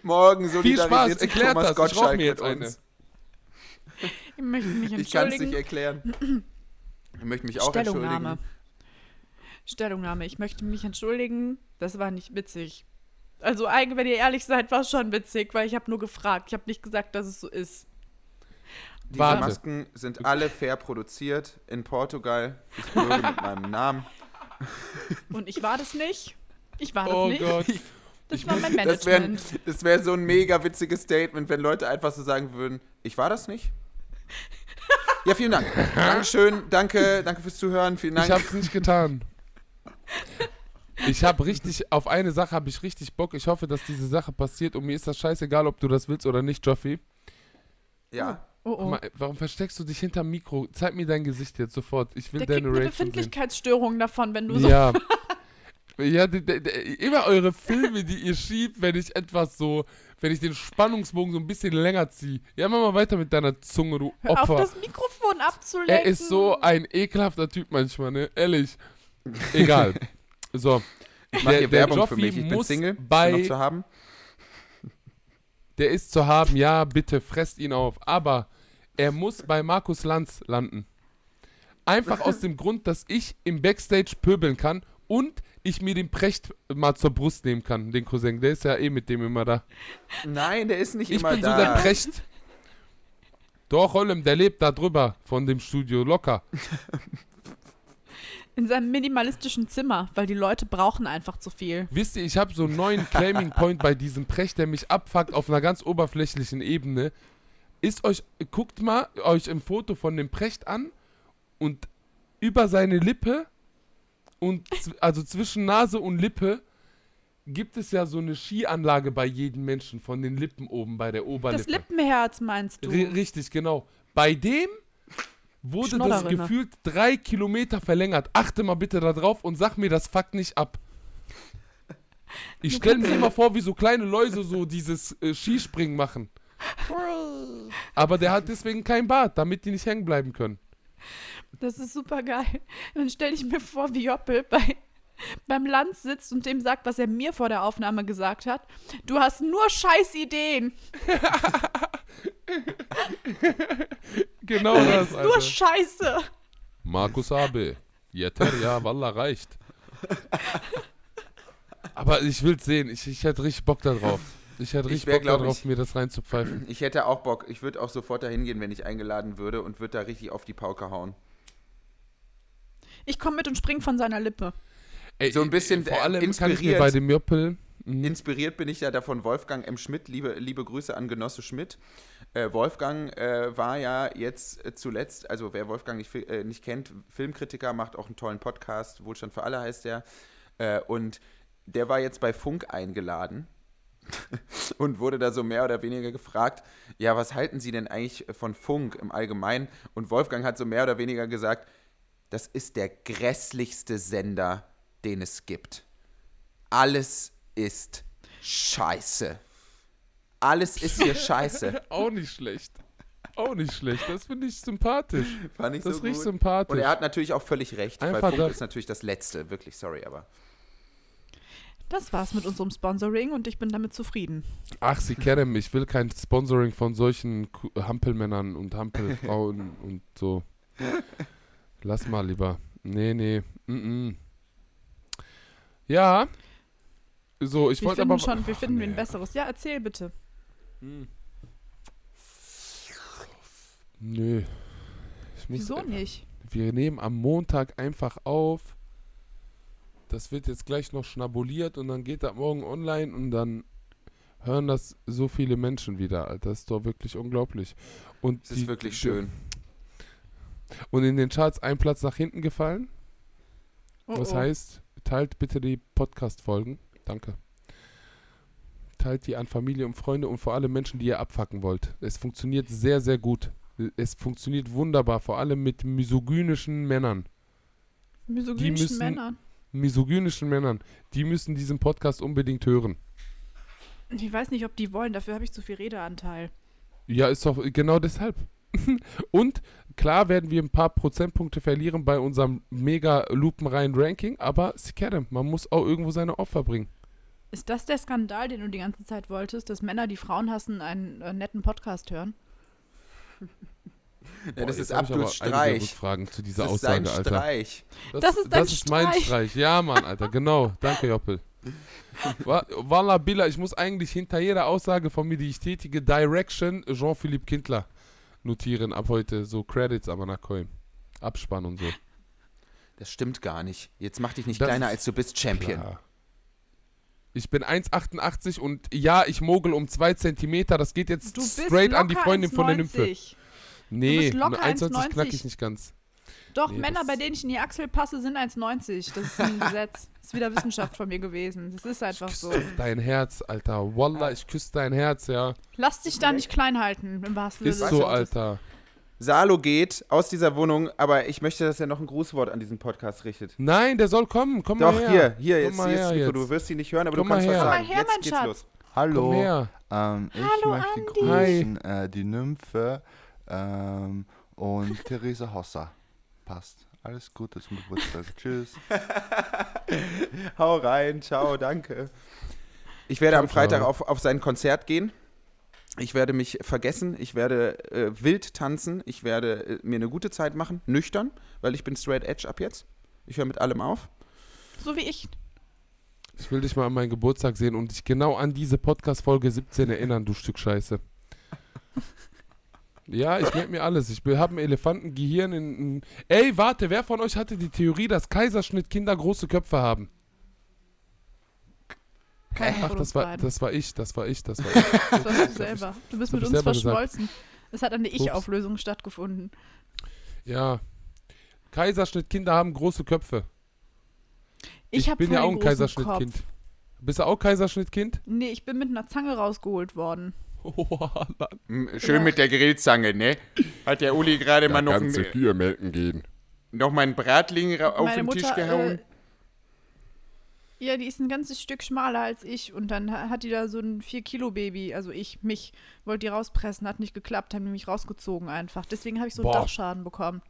Morgen Viel Spaß, solidarisiert erklärt Thomas das. Ich rauch Gottschalk mir jetzt eine. Ich möchte mich Ich kann es nicht entschuldigen. erklären. Ich möchte mich auch Stellungnahme. entschuldigen. Stellungnahme. Ich möchte mich entschuldigen. Das war nicht witzig. Also, eigentlich, wenn ihr ehrlich seid, war es schon witzig, weil ich habe nur gefragt. Ich habe nicht gesagt, dass es so ist. Diese Warte. Masken sind alle fair produziert in Portugal. Ich bürge mit meinem Namen. Und ich war das nicht. Ich war das Oh nicht. Gott. Das war mein Das wäre Management. das wär so ein mega witziges Statement, wenn Leute einfach so sagen würden, ich war das nicht. Ja, vielen Dank. Dankeschön, danke, danke fürs Zuhören, vielen Dank. Ich hab's nicht getan. Ich habe richtig, auf eine Sache habe ich richtig Bock. Ich hoffe, dass diese Sache passiert und mir ist das scheißegal, ob du das willst oder nicht, Joffi. ja, Oh, Guck oh. mal, warum versteckst du dich hinterm Mikro? Zeig mir dein Gesicht jetzt sofort. Ich will Der kriegt deine eine Reaction sehen. Befindlichkeitsstörung davon, wenn du so. Ja. ja, d- d- d- immer eure Filme, die ihr schiebt, wenn ich etwas so, wenn ich den Spannungsbogen so ein bisschen länger ziehe. Ja, mach mal weiter mit deiner Zunge, du Hör auf, Opfer. das Mikrofon abzulenken. Er ist so ein ekelhafter Typ manchmal, ne? Ehrlich. Egal. So. ich mache Der- hier Werbung für Joffi mich. Ich bin Single, bei- ist noch zu haben. Der ist zu haben, ja, bitte, fresst ihn auf. Aber er muss bei Markus Lanz landen. Einfach aus dem Grund, dass ich im Backstage pöbeln kann und ich mir den Precht mal zur Brust nehmen kann, den Cousin. Der ist ja eh mit dem immer da. Nein, der ist nicht Ich immer bin so da. der Precht. Doch, Ollem, der lebt da drüber von dem Studio, locker. In seinem minimalistischen Zimmer, weil die Leute brauchen einfach zu viel. Wisst ihr, ich habe so einen neuen Claiming Point bei diesem Precht, der mich abfuckt auf einer ganz oberflächlichen Ebene. Ist euch, guckt mal euch im Foto von dem Precht an und über seine Lippe und also zwischen Nase und Lippe gibt es ja so eine Skianlage bei jedem Menschen von den Lippen oben bei der Das Oberlippe. Lippenherz meinst du? Ri- richtig, genau. Bei dem wurde das gefühlt drei Kilometer verlängert. Achte mal bitte da drauf und sag mir das fuck nicht ab. Ich Du stell kannst mir immer vor, wie so kleine Läuse so dieses äh, Skispringen machen. Aber der hat deswegen kein Bart, damit die nicht hängen bleiben können. Das ist super geil. Dann stelle ich mir vor, wie Joppel bei, beim Lanz sitzt und dem sagt, was er mir vor der Aufnahme gesagt hat. Du hast nur scheiß Ideen. Genau das, Nur Alter. Scheiße. Markus Abe. Jeter, ja, Walla reicht. Aber ich will's sehen. Ich, ich hätte richtig Bock da drauf. Ich hätte Ich richtig wär, Bock darauf, ich- mir das reinzupfeifen. Ich hätte auch Bock. Ich würde auch sofort dahin gehen, wenn ich eingeladen würde und würde da richtig auf die Pauke hauen. Ich komme mit und spring von seiner Lippe. Ey, So ein bisschen, vor äh, allem kann ich mir inspiriert. bei dem Joppel Mhm. Inspiriert bin ich ja davon Wolfgang M. Schmidt. Liebe, liebe Grüße an Genosse Schmidt. Äh, Wolfgang äh, war ja jetzt äh, zuletzt, also wer Wolfgang nicht, äh, nicht kennt, Filmkritiker, macht auch einen tollen Podcast, Wohlstand für alle heißt der. Äh, und der war jetzt bei Funk eingeladen und wurde da so mehr oder weniger gefragt, ja, was halten Sie denn eigentlich von Funk im Allgemeinen? Und Wolfgang hat so mehr oder weniger gesagt, das ist der grässlichste Sender, den es gibt. Alles ist scheiße. Alles ist hier scheiße. Auch nicht schlecht. Auch nicht schlecht. Das finde ich sympathisch. Fand ich Das so richtig gut. sympathisch. Und er hat natürlich auch völlig recht, weil Einfach Funk da- ist natürlich das Letzte. Wirklich, sorry, aber. Das war's mit unserem Sponsoring und ich bin damit zufrieden. Ach, Sie kennen mich. Ich will kein Sponsoring von solchen Hampelmännern und Hampelfrauen und so. Lass mal lieber. Nee, nee. Mm -mm. Ja. So, ich Wir wollte finden aber. schon, wir Ach, finden nee. ein besseres. Ja, erzähl bitte. Nö. Ich muss Wieso nicht? Wir nehmen am Montag einfach auf. Das wird jetzt gleich noch schnabuliert und dann geht das morgen online und dann hören das so viele Menschen wieder. Alter. Das ist doch wirklich unglaublich. Und Es ist wirklich schön. Und in den Charts ein Platz nach hinten gefallen. Oh, Was oh. heißt, teilt bitte die Podcast-Folgen. Danke. Teilt die an Familie und Freunde und vor allem Menschen, die ihr abfacken wollt. Es funktioniert sehr, sehr gut. Es funktioniert wunderbar, vor allem mit misogynischen Männern. Misogynischen müssen- Männer. Misogynischen Männern. Die müssen diesen Podcast unbedingt hören. Ich weiß nicht, ob die wollen, dafür habe ich zu viel Redeanteil. Ja, ist doch genau deshalb. und klar werden wir ein paar Prozentpunkte verlieren bei unserem mega lupenreinen Ranking, aber Sikerem, man muss auch irgendwo seine Opfer bringen. Ist das der Skandal, den du die ganze Zeit wolltest, dass Männer, die Frauen hassen, einen äh, netten Podcast hören? Ja, das Boah, ist einige Streich. Rückfragen zu dieser Das ist Aussage, sein Alter. Streich. Das ist dein das ist mein Streich. Streich. Ja, Mann, Alter, genau. Danke, Joppel. Wa- Walla Billa, ich muss eigentlich hinter jeder Aussage von mir, die ich tätige, Direction Jean-Philippe Kindler notieren ab heute. So Credits aber nach Coin. Abspann und so. Das stimmt gar nicht. Jetzt mach dich nicht Das kleiner, als du bist Champion. Klar. Ich bin 1,88 und ja, ich mogel um 2 Zentimeter. Das geht jetzt straight an die Freundin von der Nymphe. 1,90. Nee, bist locker 1,90 knack 1,90. ich nicht ganz. Doch, Nee, Männer, bei denen ich in die Achsel passe, sind 1,90. Das ist ein Gesetz. Das ist wieder Wissenschaft von mir gewesen. Das ist einfach so. Dein Herz, Alter. Wallah, ich küsse dein Herz, ja. Lass dich da nicht klein halten, im wahrsten Ist so. Alter. Salo geht aus dieser Wohnung, aber ich möchte, dass er noch ein Grußwort an diesen Podcast richtet. Nein, der soll kommen. Komm Doch, mal her. hier, hier, Komm jetzt, mal hier ist her Mikro. Du wirst sie nicht hören, aber Komm du kannst mal was her. sagen. Komm mal her, jetzt mein geht's Schatz. los. Hallo, Komm her. ähm, ich Hallo, möchte Andi. grüßen äh, die Nymphe ähm, und Theresa Hossa. Passt. Alles Gute zum Geburtstag. Tschüss. Hau rein, ciao, danke. Ich werde Ciao, am Freitag ciao. auf, auf sein Konzert gehen. Ich werde mich vergessen, ich werde äh, wild tanzen, ich werde äh, mir eine gute Zeit machen, nüchtern, weil ich bin straight edge ab jetzt. Ich höre mit allem auf. So wie ich. Ich will dich mal an meinen Geburtstag sehen und dich genau an diese Podcast-Folge 17 erinnern, du Stück Scheiße. Ja, ich merke mir alles. Ich habe ein Elefantengehirn in, in. Ey, warte, wer von euch hatte die Theorie, dass Kaiserschnittkinder große Köpfe haben? Keiner Ach, das war, beiden. das war ich, das war ich, das war ich. Das warst du selber. Du bist mit ich uns gesagt. verschmolzen. Es hat eine. Ich-Auflösung stattgefunden. Ja. Kaiserschnittkinder haben große Köpfe. Ich, hab bin ja auch ein Kaiserschnittkind. Kopf. Bist du auch Kaiserschnittkind? Nee, ich bin mit einer Zange rausgeholt worden. Schön mit der Grillzange, ne? Hat der Uli gerade mal noch, ein, Kühe melken gehen. noch mal einen Bratling ra- auf Meine den Mutter, Tisch gehauen. Äh, ja, die ist ein ganzes Stück schmaler als ich und dann ha- hat die da so ein 4-Kilo-Baby, also ich, mich, wollte die rauspressen, hat nicht geklappt, haben die mich rausgezogen einfach. Deswegen habe ich so einen Boah. Dachschaden bekommen.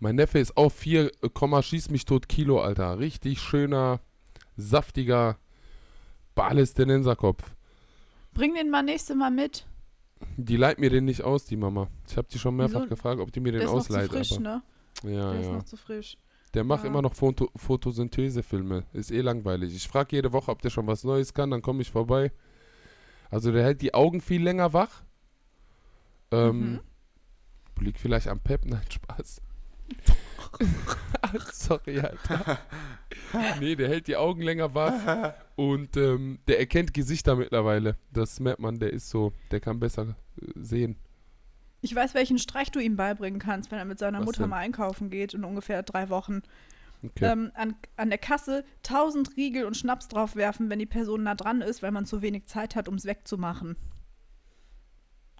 Mein Neffe ist auch 4, Komma, schieß mich tot Kilo, Alter. Richtig schöner, saftiger Palästinenserkopf. Bring den mal nächste Mal mit. Die leiht mir den nicht aus, die Mama. Ich habe die schon mehrfach Wieso? gefragt, ob die mir Der den ist noch zu ausleiht. frisch, ne? Ja, Der ist ja. noch zu frisch. Der macht Ja. immer noch Foto Photosynthesefilme. Ist eh langweilig. Ich frage jede Woche, ob der schon was Neues kann, dann komme ich vorbei. Also der hält die Augen viel länger wach. Ähm, Mhm. Liegt vielleicht am Pep, nein, Spaß. Sorry, Alter. nee, der hält die Augen länger wach und ähm, der erkennt Gesichter mittlerweile. Das merkt man, der ist so, der kann besser äh, sehen. Ich weiß, welchen Streich du ihm beibringen kannst, wenn er mit seiner Was Mutter denn? mal einkaufen geht in ungefähr drei Wochen. Okay. Ähm, an, an der Kasse 1000 Riegel und Schnaps draufwerfen, wenn die Person nah dran ist, weil man zu wenig Zeit hat, um es wegzumachen.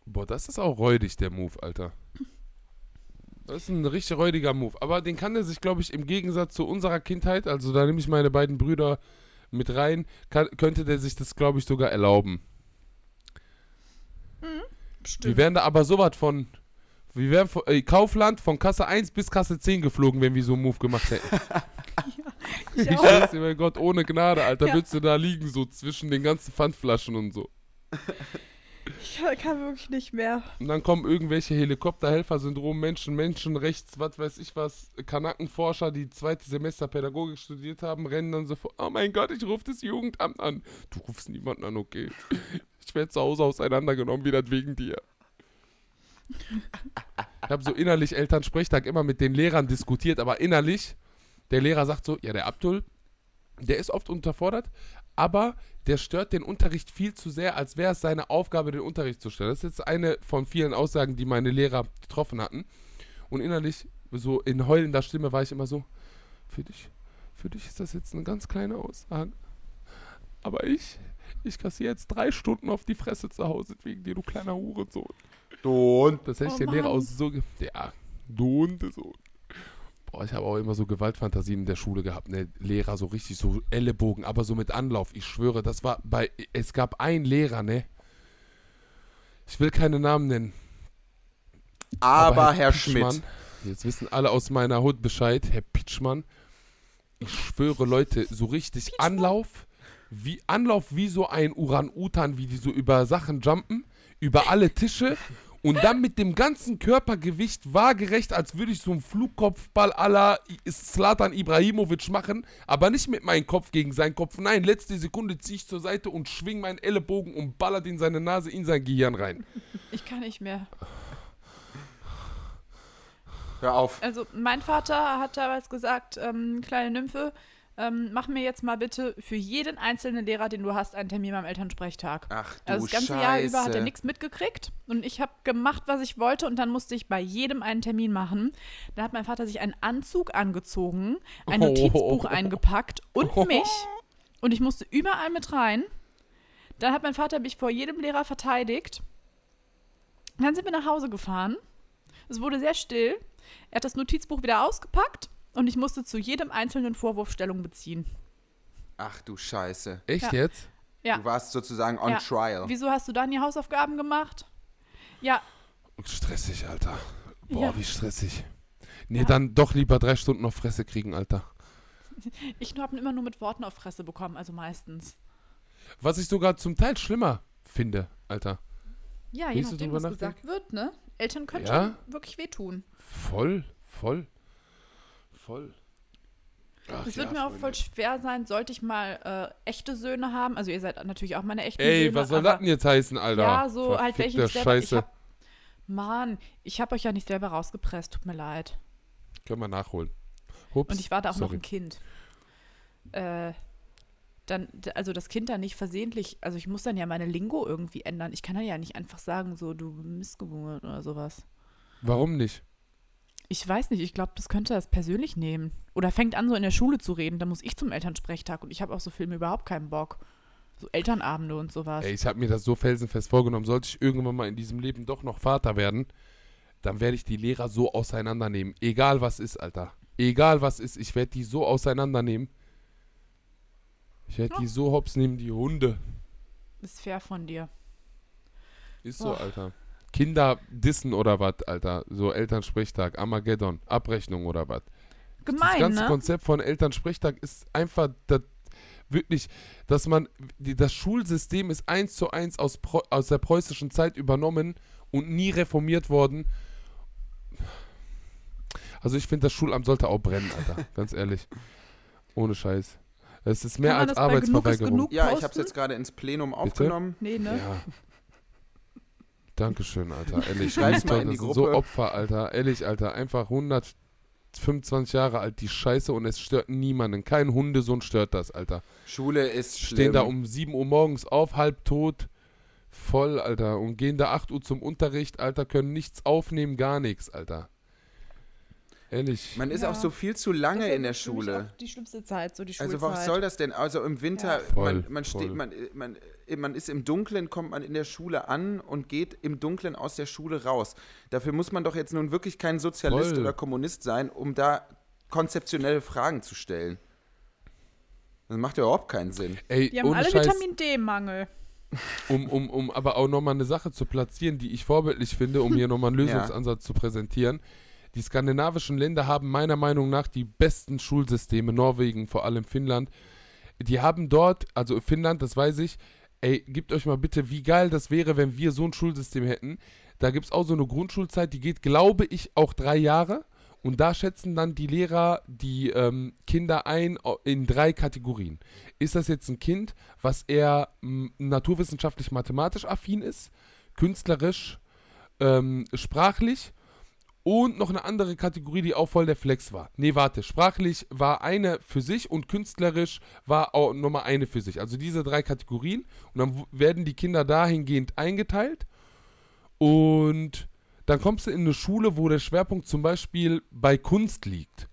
Boah, das ist auch räudig, der Move, Alter. Das ist ein richtig räudiger Move. Aber den kann er sich, glaube ich, im Gegensatz zu unserer Kindheit, also da nehme ich meine beiden Brüder mit rein, kann, könnte der sich das, glaube ich, sogar erlauben. Wir wären da aber sowas von. Wir wären von, äh, Kaufland von Kasse 1 bis Kasse 10 geflogen, wenn wir so einen Move gemacht hätten. Ich Ich weiß mein Gott, ohne Gnade, Alter, Ja. würdest du da liegen, so zwischen den ganzen Pfandflaschen und so. Ich kann- wirklich nicht mehr. Und dann kommen irgendwelche Helikopterhelfer-Syndrom, Menschen, Menschenrechts, was weiß ich was, Kanackenforscher, die zweite Semester Pädagogik studiert haben, rennen dann so vor, oh mein Gott, ich rufe das Jugendamt an. Du rufst niemanden an, okay. Ich werde zu Hause auseinandergenommen, wieder wegen dir. Ich habe so innerlich Elternsprechtag immer mit den Lehrern diskutiert, aber innerlich, der Lehrer sagt so, ja, der Abdul, der ist oft unterfordert, aber der stört den Unterricht viel zu sehr, als wäre es seine Aufgabe, den Unterricht zu stören. Das ist jetzt eine von vielen Aussagen, die meine Lehrer getroffen hatten. Und innerlich, so in heulender Stimme, war ich immer so, für dich, für dich ist das jetzt eine ganz kleine Aussage. Aber ich, ich kassiere jetzt drei Stunden auf die Fresse zu Hause wegen dir, du kleiner Hurensohn. Und Das hätte ich Oh den Lehrer aus so. Ja, du Hundesohn. Boah, ich habe auch immer so Gewaltfantasien in der Schule gehabt. Ne? Lehrer so richtig so Ellenbogen, aber so mit Anlauf. Ich schwöre, das war bei. Es gab einen Lehrer, ne? Ich will keine Namen nennen. aber Herr Schmidt. Pitschmann, Jetzt wissen alle aus meiner Hut Bescheid. Herr Pitschmann. Ich schwöre, Leute, so richtig Anlauf. Wie Anlauf wie so ein Uran-Utan, wie die so über Sachen jumpen, über alle Tische und dann mit dem ganzen Körpergewicht waagerecht, als würde ich so einen Flugkopfball la Slatan Ibrahimovic machen, aber nicht mit meinem Kopf gegen seinen Kopf. Nein, letzte Sekunde ziehe ich zur Seite und schwing meinen Ellenbogen und ballert in seine Nase, in sein Gehirn rein. Ich kann nicht mehr. Hör auf. Also mein Vater hat damals gesagt, ähm, kleine Nymphe, ähm, mach mir jetzt mal bitte für jeden einzelnen Lehrer, den du hast, einen Termin beim Elternsprechtag. Ach du Also das ganze Scheiße. Jahr über hat er nichts mitgekriegt und ich habe gemacht, was ich wollte und dann musste ich bei jedem einen Termin machen. Dann hat mein Vater sich einen Anzug angezogen, ein Oh. Notizbuch eingepackt und mich und ich musste überall mit rein. Dann hat mein Vater mich vor jedem Lehrer verteidigt. Dann sind wir nach Hause gefahren. Es wurde sehr still. Er hat das Notizbuch wieder ausgepackt und ich musste zu jedem einzelnen Vorwurf Stellung beziehen. Ach du Scheiße. Echt Ja. jetzt? Ja. Du warst sozusagen on Ja. trial. Wieso hast du dann die Hausaufgaben gemacht? Ja, Stressig, Alter. Boah, Ja. wie stressig. Nee, Ja. dann doch lieber drei Stunden auf Fresse kriegen, Alter. ich habe immer nur mit Worten auf Fresse bekommen, also meistens. Was ich sogar zum Teil schlimmer finde, Alter. Ja, je nachdem, was gesagt wird, ne? Eltern können Ja. schon wirklich wehtun. Voll, voll, voll. Ach, Es ja, wird mir auch Freunde. voll schwer sein, sollte ich mal äh, echte Söhne haben. Also ihr seid natürlich auch meine echten Ey, Söhne. was soll das denn jetzt heißen, Alter? Ja, so halt welche ich Scheiße. hab, Mann, ich habe euch ja nicht selber rausgepresst, tut mir leid. Können wir nachholen. Hups, Und ich war da auch noch sorry. ein Kind. Äh, dann, also das Kind dann nicht versehentlich, also ich muss dann ja meine Lingo irgendwie ändern. Ich kann dann ja nicht einfach sagen, so du Missgeburt oder sowas. Warum nicht? Ich weiß nicht, ich glaube, das könnte das persönlich nehmen. Oder fängt an, so in der Schule zu reden. Da muss ich zum Elternsprechtag und ich habe auf so Filme überhaupt keinen Bock. So Elternabende und sowas. Ey, ich habe mir das so felsenfest vorgenommen. Sollte ich irgendwann mal in diesem Leben doch noch Vater werden, dann werde ich die Lehrer so auseinandernehmen. Egal was ist, Alter. Egal was ist, ich werde die so auseinandernehmen. Ich werde Ja. die so hops nehmen, die Hunde. Ist fair von dir. Ist so, Och. Alter. Kinder dissen oder was, Alter. So Elternsprechtag, Armageddon, Abrechnung oder was. das Gemein, ganze ne? Konzept von Elternsprechtag ist einfach das, wirklich, dass man, die, das Schulsystem ist eins zu eins aus, aus der preußischen Zeit übernommen und nie reformiert worden. Also ich finde, das Schulamt sollte auch brennen, Alter. ganz ehrlich. Ohne Scheiß. Es ist mehr Kann man als das Arbeitsverweigerung. Genug Ja, ich habe es jetzt gerade ins Plenum aufgenommen. Nee, ne? Ja. Dankeschön, Alter. Ehrlich. Schreib's mal in die das sind so Gruppe. Opfer, Alter. Ehrlich, Alter. Einfach 100 25 Jahre alt, die Scheiße, und es stört niemanden. Kein Hundesohn stört das, Alter. Schule ist schlimm. Stehen da um 7 Uhr morgens auf, halb tot, voll, Alter. Und gehen da 8 Uhr zum Unterricht, Alter, können nichts aufnehmen, gar nichts, Alter. Ehrlich. Man ist Ja. auch so viel zu lange in der Schule. auch Die schlimmste Zeit, so die Schulzeit. Also was soll das denn? Also im Winter, Ja. Voll, man, man, steht, man, man, man ist im Dunkeln, kommt man in der Schule an und geht im Dunkeln aus der Schule raus. Dafür muss man doch jetzt nun wirklich kein Sozialist Voll. oder Kommunist sein, um da konzeptionelle Fragen zu stellen. Das macht ja überhaupt keinen Sinn. Ey, Die haben ohne alle Scheiß, Vitamin D-Mangel. um, um, um aber auch nochmal eine Sache zu platzieren, die ich vorbildlich finde, um hier nochmal einen Ja. Lösungsansatz zu präsentieren. Die skandinavischen Länder haben meiner Meinung nach die besten Schulsysteme, Norwegen, vor allem Finnland. Die haben dort, also Finnland, das weiß ich, ey, gebt euch mal bitte, wie geil das wäre, wenn wir so ein Schulsystem hätten. Da gibt es auch so eine Grundschulzeit, die geht, glaube ich, auch drei Jahre. Und da schätzen dann die Lehrer die ähm, Kinder ein in drei Kategorien. Ist das jetzt ein Kind, was eher naturwissenschaftlich-mathematisch affin ist, künstlerisch, ähm, sprachlich und noch eine andere Kategorie, die auch voll der Flex war. Nee, warte, sprachlich war eine für sich und künstlerisch war auch nochmal eine für sich. Also diese drei Kategorien. Und dann werden die Kinder dahingehend eingeteilt. Und dann kommst du in eine Schule, wo der Schwerpunkt zum Beispiel bei Kunst liegt.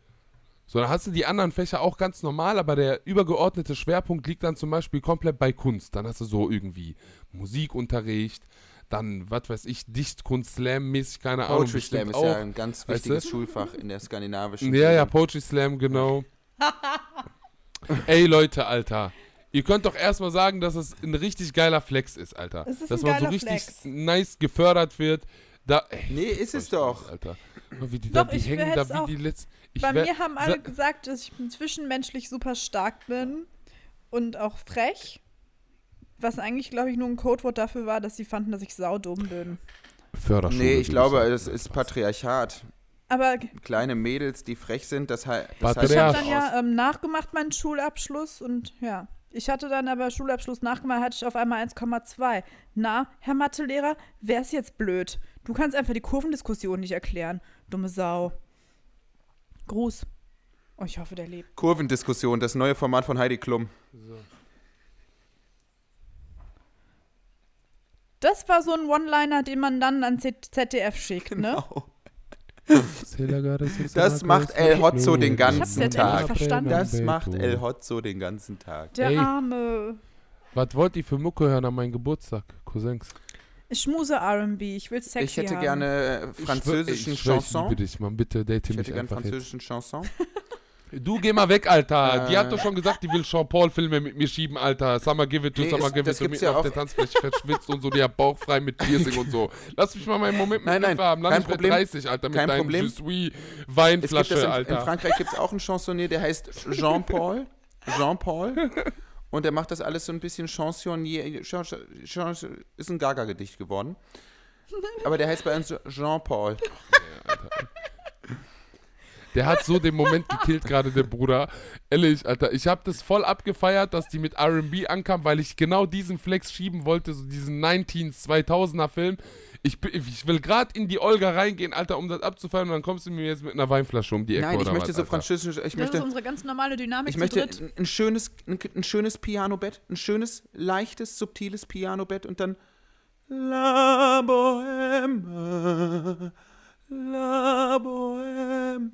So, dann hast du die anderen Fächer auch ganz normal, aber der übergeordnete Schwerpunkt liegt dann zum Beispiel komplett bei Kunst. Dann hast du so irgendwie Musikunterricht, dann, was weiß ich, Dichtkunst, Slam-mäßig, keine Ahnung. Poetry Slam ist auch. ja ein ganz weißt wichtiges du? Schulfach in der skandinavischen Ja, ja, Bildung. Poetry Slam, genau. Ey, Leute, Alter. Ihr könnt doch erstmal sagen, dass es ein richtig geiler Flex ist, Alter. Es ist dass ein man so richtig Flex. nice gefördert wird. Da, ey, Nee, ist es doch. Alter. Wie die, Doch, da, die ich hängen da auch. wie die letzten. Bei wär- mir haben alle sa- gesagt, dass ich zwischenmenschlich super stark bin und auch frech. Was eigentlich, glaube ich, nur ein Codewort dafür war, dass sie fanden, dass ich saudumm bin. Förderschule. Nee, ich glaube, es ist Patriarchat. Aber Kleine Mädels, die frech sind, das, hei- das ich habe dann ja ähm, nachgemacht meinen Schulabschluss und ja. Ich hatte dann aber Schulabschluss nachgemacht, hatte ich auf einmal 1,2. Na, Herr Mathelehrer, wer ist jetzt blöd? Du kannst einfach die Kurvendiskussion nicht erklären. Dumme Sau. Gruß. Oh, ich hoffe, der lebt. Kurvendiskussion, das neue Format von Heidi Klum. Das war so ein One-Liner, den man dann an ZDF schickt, ne? Das macht El Hotzo den Ich ganzen Tag. Das macht El Hotzo den ganzen Tag. Der Ey. arme Was wollt ihr für Mucke hören an meinem Geburtstag, Cousins? Schmuse R&B. Ich will sexy Ich hätte haben. gerne französischen ich schwör, Ich Chanson. dich, Mann. Bitte date Ich mich hätte gerne einfach jetzt. französischen Chanson. Du geh mal weg, Alter. Die Äh. hat doch schon gesagt, die will Jean-Paul-Filme mit mir schieben, Alter. Summer give it to, Nee, Summer ist- give it to. Mit ja auf der Tanzfläche verschwitzt und so, hat Bauch frei mit Piercing und so. Lass mich mal meinen Moment mit Nein, nein, haben. Lass mich Problem. 30, Alter, mit deinem. Je Weinflasche, in, in Alter. Frankreich gibt es auch einen Chansonnier, der heißt Jean-Paul. Jean-Paul. Und der macht das alles so ein bisschen Chansonnier. Chan- Chan- Ist ein Gaga-Gedicht geworden. Aber der heißt bei uns Jean-Paul. Der hat so den Moment gekillt gerade, der Bruder. Ehrlich, Alter. Ich habe das voll abgefeiert, dass die mit R&B ankam, weil ich genau diesen Flex schieben wollte, so diesen 19s, 2000er Film. Ich, ich will gerade in die Olga reingehen, Alter, um das abzufeiern und dann kommst du mir jetzt mit einer Weinflasche um die Ecke Nein, ich oder möchte was, so französisch. Ich Das ist möchte, unsere ganz normale Dynamik ich zu möchte dritt. ein, ein schönes, ein, ein schönes Pianobett, ein schönes, leichtes, subtiles Pianobett und dann La Bohème, La Bohème.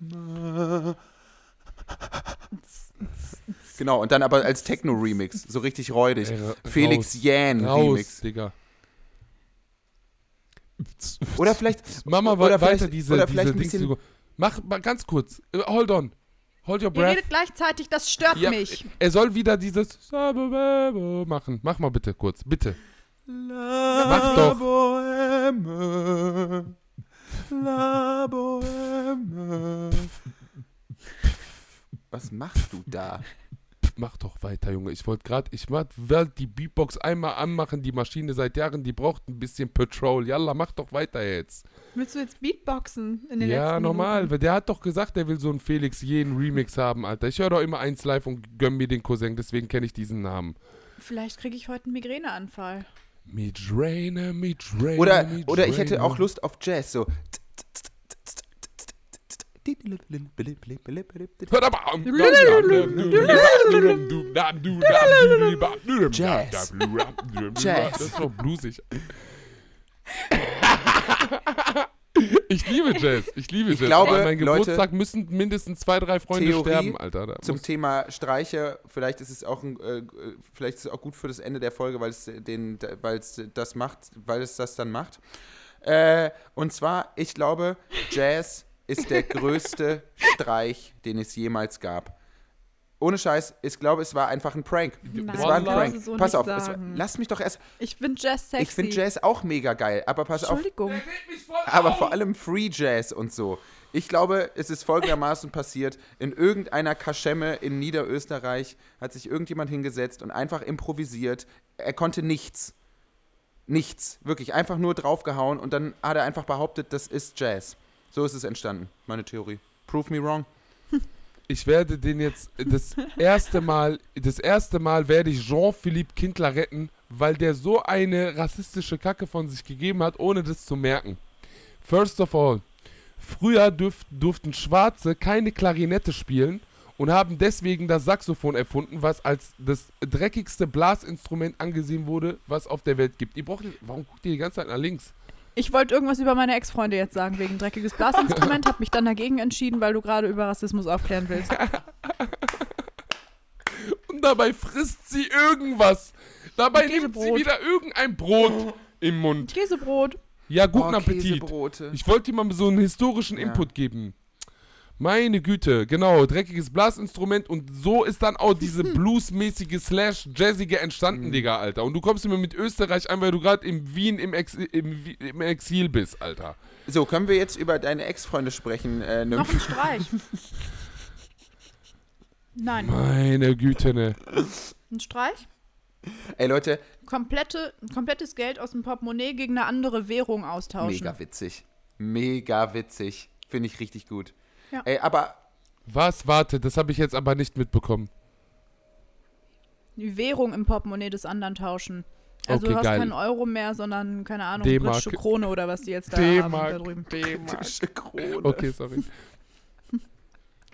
Genau, und dann aber als Techno-Remix, so richtig räudig. Ey, ra- Felix raus, Jähn Raus, Remix. Digga. Oder vielleicht, Mama, oder weiter vielleicht- diese, oder diese vielleicht ein Dings. bisschen- Mach mal ganz kurz. Äh, Hold on. Hold your Ihr breath. redet gleichzeitig, das stört Ja, mich. Er soll wieder dieses machen. Mach mal bitte kurz, bitte. La Mach doch. Bohème, La Bohème. Was machst du da? Mach doch weiter, Junge. Ich wollte gerade, ich wollte die Beatbox einmal anmachen. Die Maschine seit Jahren, die braucht ein bisschen Patrol. Yalla, mach doch weiter jetzt. Willst du jetzt Beatboxen in den Ja, letzten normal. Minuten? Weil der hat doch gesagt, der will so einen Felix jeden Remix haben, Alter. Ich höre doch immer eins live und gönn mir den Cousin, deswegen kenne ich diesen Namen. Vielleicht kriege ich heute einen Migräneanfall. Midrainer, Midrainer. Oder, oder ich hätte auch Lust auf Jazz, so. Jazz. Jazz. Das ist doch bluesig. Ich liebe Jazz. Ich liebe Ich Jazz. glaube, Aber an meinem Leute, Geburtstag müssen mindestens zwei, drei Freunde Theorie sterben, Alter. Da Zum muss- Thema Streiche, vielleicht ist es auch ein, äh, vielleicht ist es auch gut für das Ende der Folge, weil es den, weil es das macht, weil es das dann macht. Äh, und zwar, ich glaube, Jazz ist der größte Streich, den es jemals gab. Ohne Scheiß, ich glaube, es war einfach ein Prank. Nein, es war ein Prank. so pass auf, es, lass mich doch erst. Ich finde Jazz sexy. Ich finde Jazz auch mega geil, aber pass auf, Entschuldigung. aber vor allem Free Jazz und so. Ich glaube, es ist folgendermaßen passiert. In irgendeiner Kaschemme in Niederösterreich hat sich irgendjemand hingesetzt und einfach improvisiert. Er konnte nichts. Nichts. Wirklich. Einfach nur draufgehauen und dann hat er einfach behauptet, das ist Jazz. So ist es entstanden, meine Theorie. Prove me wrong. Ich werde den jetzt das erste Mal, das erste Mal werde ich Jean-Philippe Kindler retten, weil der so eine rassistische Kacke von sich gegeben hat, ohne das zu merken. First of all, früher dürf, durften Schwarze keine Klarinette spielen und haben deswegen das Saxophon erfunden, was als das dreckigste Blasinstrument angesehen wurde, was auf der Welt gibt. Ihr braucht, warum guckt ihr die ganze Zeit nach links? Ich wollte irgendwas über meine Ex-Freunde jetzt sagen, wegen dreckiges Blasinstrument, habe mich dann dagegen entschieden, weil du gerade über Rassismus aufklären willst. Und dabei frisst sie irgendwas. Dabei nimmt sie wieder irgendein Brot im Mund. Käsebrot. Ja, guten Oh, Appetit. Käsebrote. Ich wollte dir mal so einen historischen Ja. Input geben. Meine Güte, genau, dreckiges Blasinstrument und so ist dann auch diese bluesmäßige slash jazzige entstanden, Mhm. Digga, Alter. Und du kommst mir mit Österreich an, weil du gerade in Wien im, Ex im, im Exil bist, Alter. So, können wir jetzt über deine Ex-Freunde sprechen, äh, Noch ein Streich. Nein, Meine Güte, ne. ein Streich. Ey, Leute, Komplette, komplettes Geld aus dem Portemonnaie gegen eine andere Währung austauschen. mega witzig. Mega witzig. Finde ich richtig gut. Ja. Ey, aber Was? Warte, das habe ich jetzt aber nicht mitbekommen. Die Währung im Portemonnaie des anderen tauschen. Also Okay, du hast geil. keinen Euro mehr, sondern, keine Ahnung, britische Krone oder was die jetzt da haben da drüben. Britische Krone. Okay, sorry.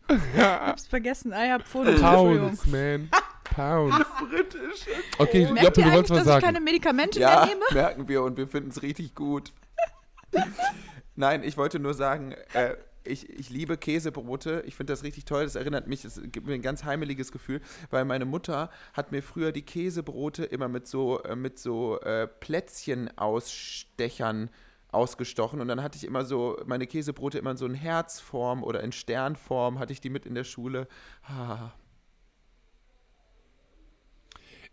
Ich hab's vergessen. Ah ja, Pfund. Pounds, man. Pounds. Britische Okay, Merkt Joppe, ihr du wolltest was dass ich sagen. keine Medikamente Ja, mehr nehme? merken wir und wir finden es richtig gut. Nein, ich wollte nur sagen, äh, ich, ich liebe Käsebrote. Ich finde das richtig toll. Das erinnert mich, es gibt mir ein ganz heimeliges Gefühl, weil meine Mutter hat mir früher die Käsebrote immer mit so, äh, mit so äh, Plätzchen-Ausstechern ausgestochen und dann hatte ich immer so meine Käsebrote immer in so in Herzform oder in Sternform hatte ich die mit in der Schule. Ah,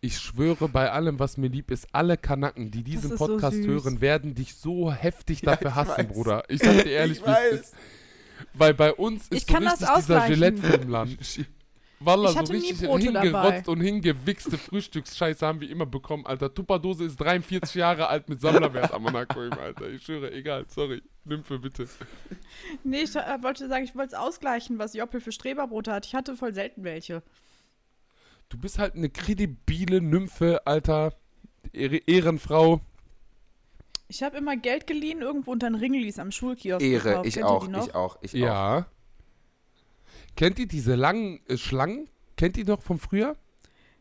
Ich schwöre bei allem, was mir lieb ist, alle Kanacken, die diesen so Podcast süß. hören, werden dich so heftig Ja, dafür ich hassen, weiß. Bruder. Ich sag dir ehrlich, Ich wie es weiß. ist. Weil bei uns ist Ich so kann das richtig dieser ausgleichen. Gillette-Filmland. Wallah, Ich so hatte nie richtig hingerotzt dabei. und hingewichste Frühstücksscheiße haben wir immer bekommen, Alter. Tupperdose ist 43 Jahre alt mit Sammlerwert am Monaco, Alter. Ich schwöre, egal, sorry. Nymphe, bitte. Nee, ich äh, wollte sagen, ich wollte es ausgleichen, was Joppel für Streberbrote hat. Ich hatte voll selten welche. Du bist halt eine kredibile Nymphe, Alter. Ehre- Ehrenfrau. Ich habe immer Geld geliehen, irgendwo unter den Ringlis am Schulkiosk. Ehre, gekauft. ich Kennt auch, ich auch, ich auch. Ja. Kennt ihr diese langen äh, Schlangen? Kennt ihr noch vom früher?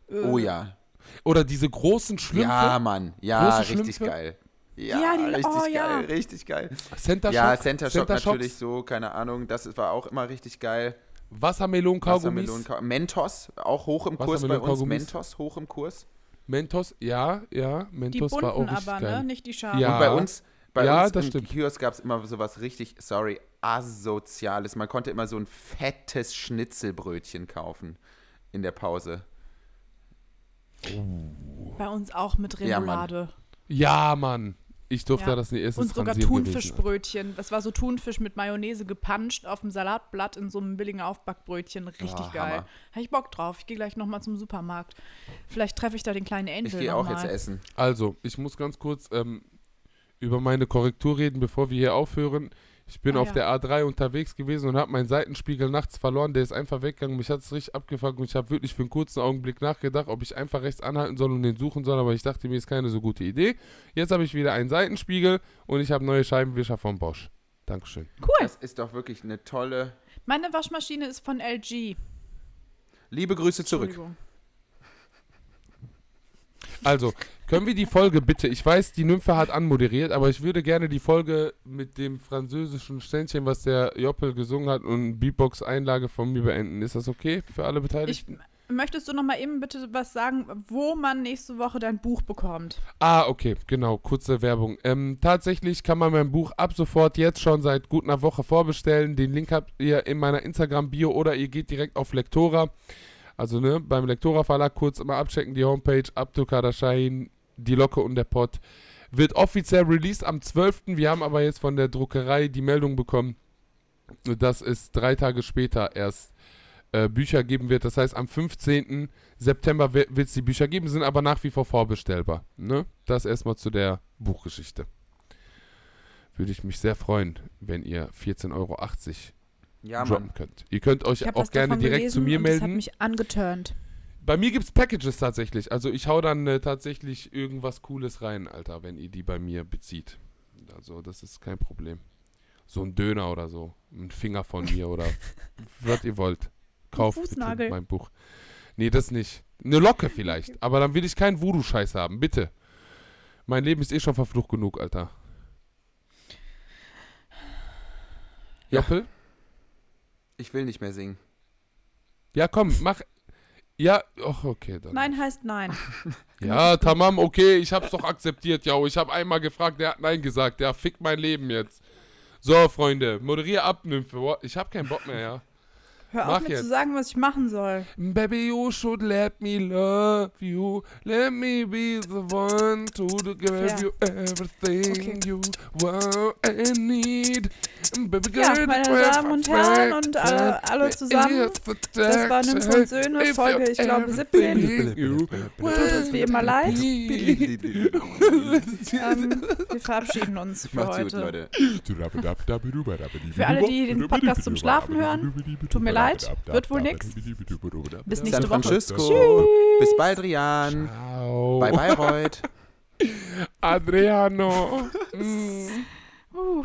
Äh, Oh ja. Oder diese großen Schlümpfe? Ja, Mann. Ja, Große richtig Schlümpfe? geil. Ja, Ja, die- richtig oh, geil, ja. richtig geil. Center Ja, Shock? Center Shock Shops? natürlich so, keine Ahnung. Das war auch immer richtig geil. Wassermelonen, Kaugummis. Wassermelonen, Mentos, auch hoch im Kurs bei uns. Mentos, hoch im Kurs. Mentos, ja, ja. Die Mentos bunten war auch richtig aber, geil. ne? Nicht die scharfen. Ja. Und bei uns, bei Ja, uns das im stimmt. Kiosk gab es immer sowas richtig, sorry, asoziales. Man konnte immer so ein fettes Schnitzelbrötchen kaufen in der Pause. Bei uns auch mit Ja, Mann. Remoulade. Ja, Mann. Ich durfte Ja. das nicht essen. Und sogar. Thunfischbrötchen. Das war so Thunfisch mit Mayonnaise gepanscht auf dem Salatblatt in so einem billigen Aufbackbrötchen. Richtig Oh, geil. Habe ich Bock drauf. Ich gehe gleich nochmal zum Supermarkt. Vielleicht treffe ich da den kleinen Angel Ich gehe auch jetzt essen. Also, ich muss ganz kurz ähm, über meine Korrektur reden, bevor wir hier aufhören. Ich bin Ah, auf ja. der A3 unterwegs gewesen und habe meinen Seitenspiegel nachts verloren. Der ist einfach weggegangen. Mich hat es richtig abgefuckt und ich habe wirklich für einen kurzen Augenblick nachgedacht, ob ich einfach rechts anhalten soll und den suchen soll. Aber ich dachte mir, ist keine so gute Idee. Jetzt habe ich wieder einen Seitenspiegel und ich habe neue Scheibenwischer von Bosch. Dankeschön. Cool. Das ist doch wirklich eine tolle. Meine Waschmaschine ist von LG. Liebe Grüße zurück. Also, können wir die Folge bitte, ich weiß, die Nymphe hat anmoderiert, aber ich würde gerne die Folge mit dem französischen Ständchen, was der Joppel gesungen hat und Beatbox-Einlage von mir beenden. Ist das okay für alle Ich, Beteiligten? möchtest du noch mal eben bitte was sagen, wo man nächste Woche dein Buch bekommt? Ah, okay, genau, kurze Werbung. Ähm, tatsächlich kann man mein Buch ab sofort jetzt schon seit gut einer Woche vorbestellen. Den Link habt ihr in meiner Instagram-Bio oder ihr geht direkt auf Lektora. Also ne, beim Lektora Verlag kurz immer abchecken, die Homepage, Abdul Shahin, die Locke und der Pott. Wird offiziell released am 12. Wir haben aber jetzt von der Druckerei die Meldung bekommen, dass es drei Tage später erst äh, Bücher geben wird. Das heißt, am 15. September wird es die Bücher geben, sind aber nach wie vor vorbestellbar. Ne? Das erstmal zu der Buchgeschichte. Würde ich mich sehr freuen, wenn ihr 14,80 Euro Ja, droppen Mann. könnt. Ihr könnt euch auch gerne direkt zu mir und das hat melden. mich angeturnt. Bei mir gibt es Packages tatsächlich. Also ich hau dann äh, tatsächlich irgendwas Cooles rein, Alter, wenn ihr die bei mir bezieht. Also das ist kein Problem. So ein Döner oder so. Ein Finger von mir oder was ihr wollt. Kauft bitte mein Buch. Nee, das nicht. Eine Locke vielleicht. Aber dann will ich keinen Voodoo-Scheiß haben. Bitte. Mein Leben ist eh schon verflucht genug, Alter. Ja. Joppel? Ich will nicht mehr singen. Ja, komm, mach. Ja, ach, okay, dann. Nein heißt nein. Ja, tamam, okay, ich hab's doch akzeptiert, ja. Ich hab einmal gefragt, der hat Nein gesagt. Der fickt mein Leben jetzt. So, Freunde, moderier ab, Nymphe. Ich hab keinen Bock mehr, ja. Hör Mach auf mir jetzt. zu sagen, was ich machen soll. Baby, you should let me love you. Let me be the one to give Fair. you everything Okay. you want and need. Baby, Ja, meine Damen und Herren und alle- alle zusammen, das war Nymphe und Söhne, Folge, ich glaube, everything 17. you Tut uns wie immer leid. Ähm, wir verabschieden uns für Macht's gut, heute. Leute. Für alle, die den Podcast zum Schlafen hören, tut mir leid, wird wohl nix. Bis nächste San Woche. Francisco. Bis bald, Rian. Ciao. Bye, Bayreuth. Adriano. Mm. Uh.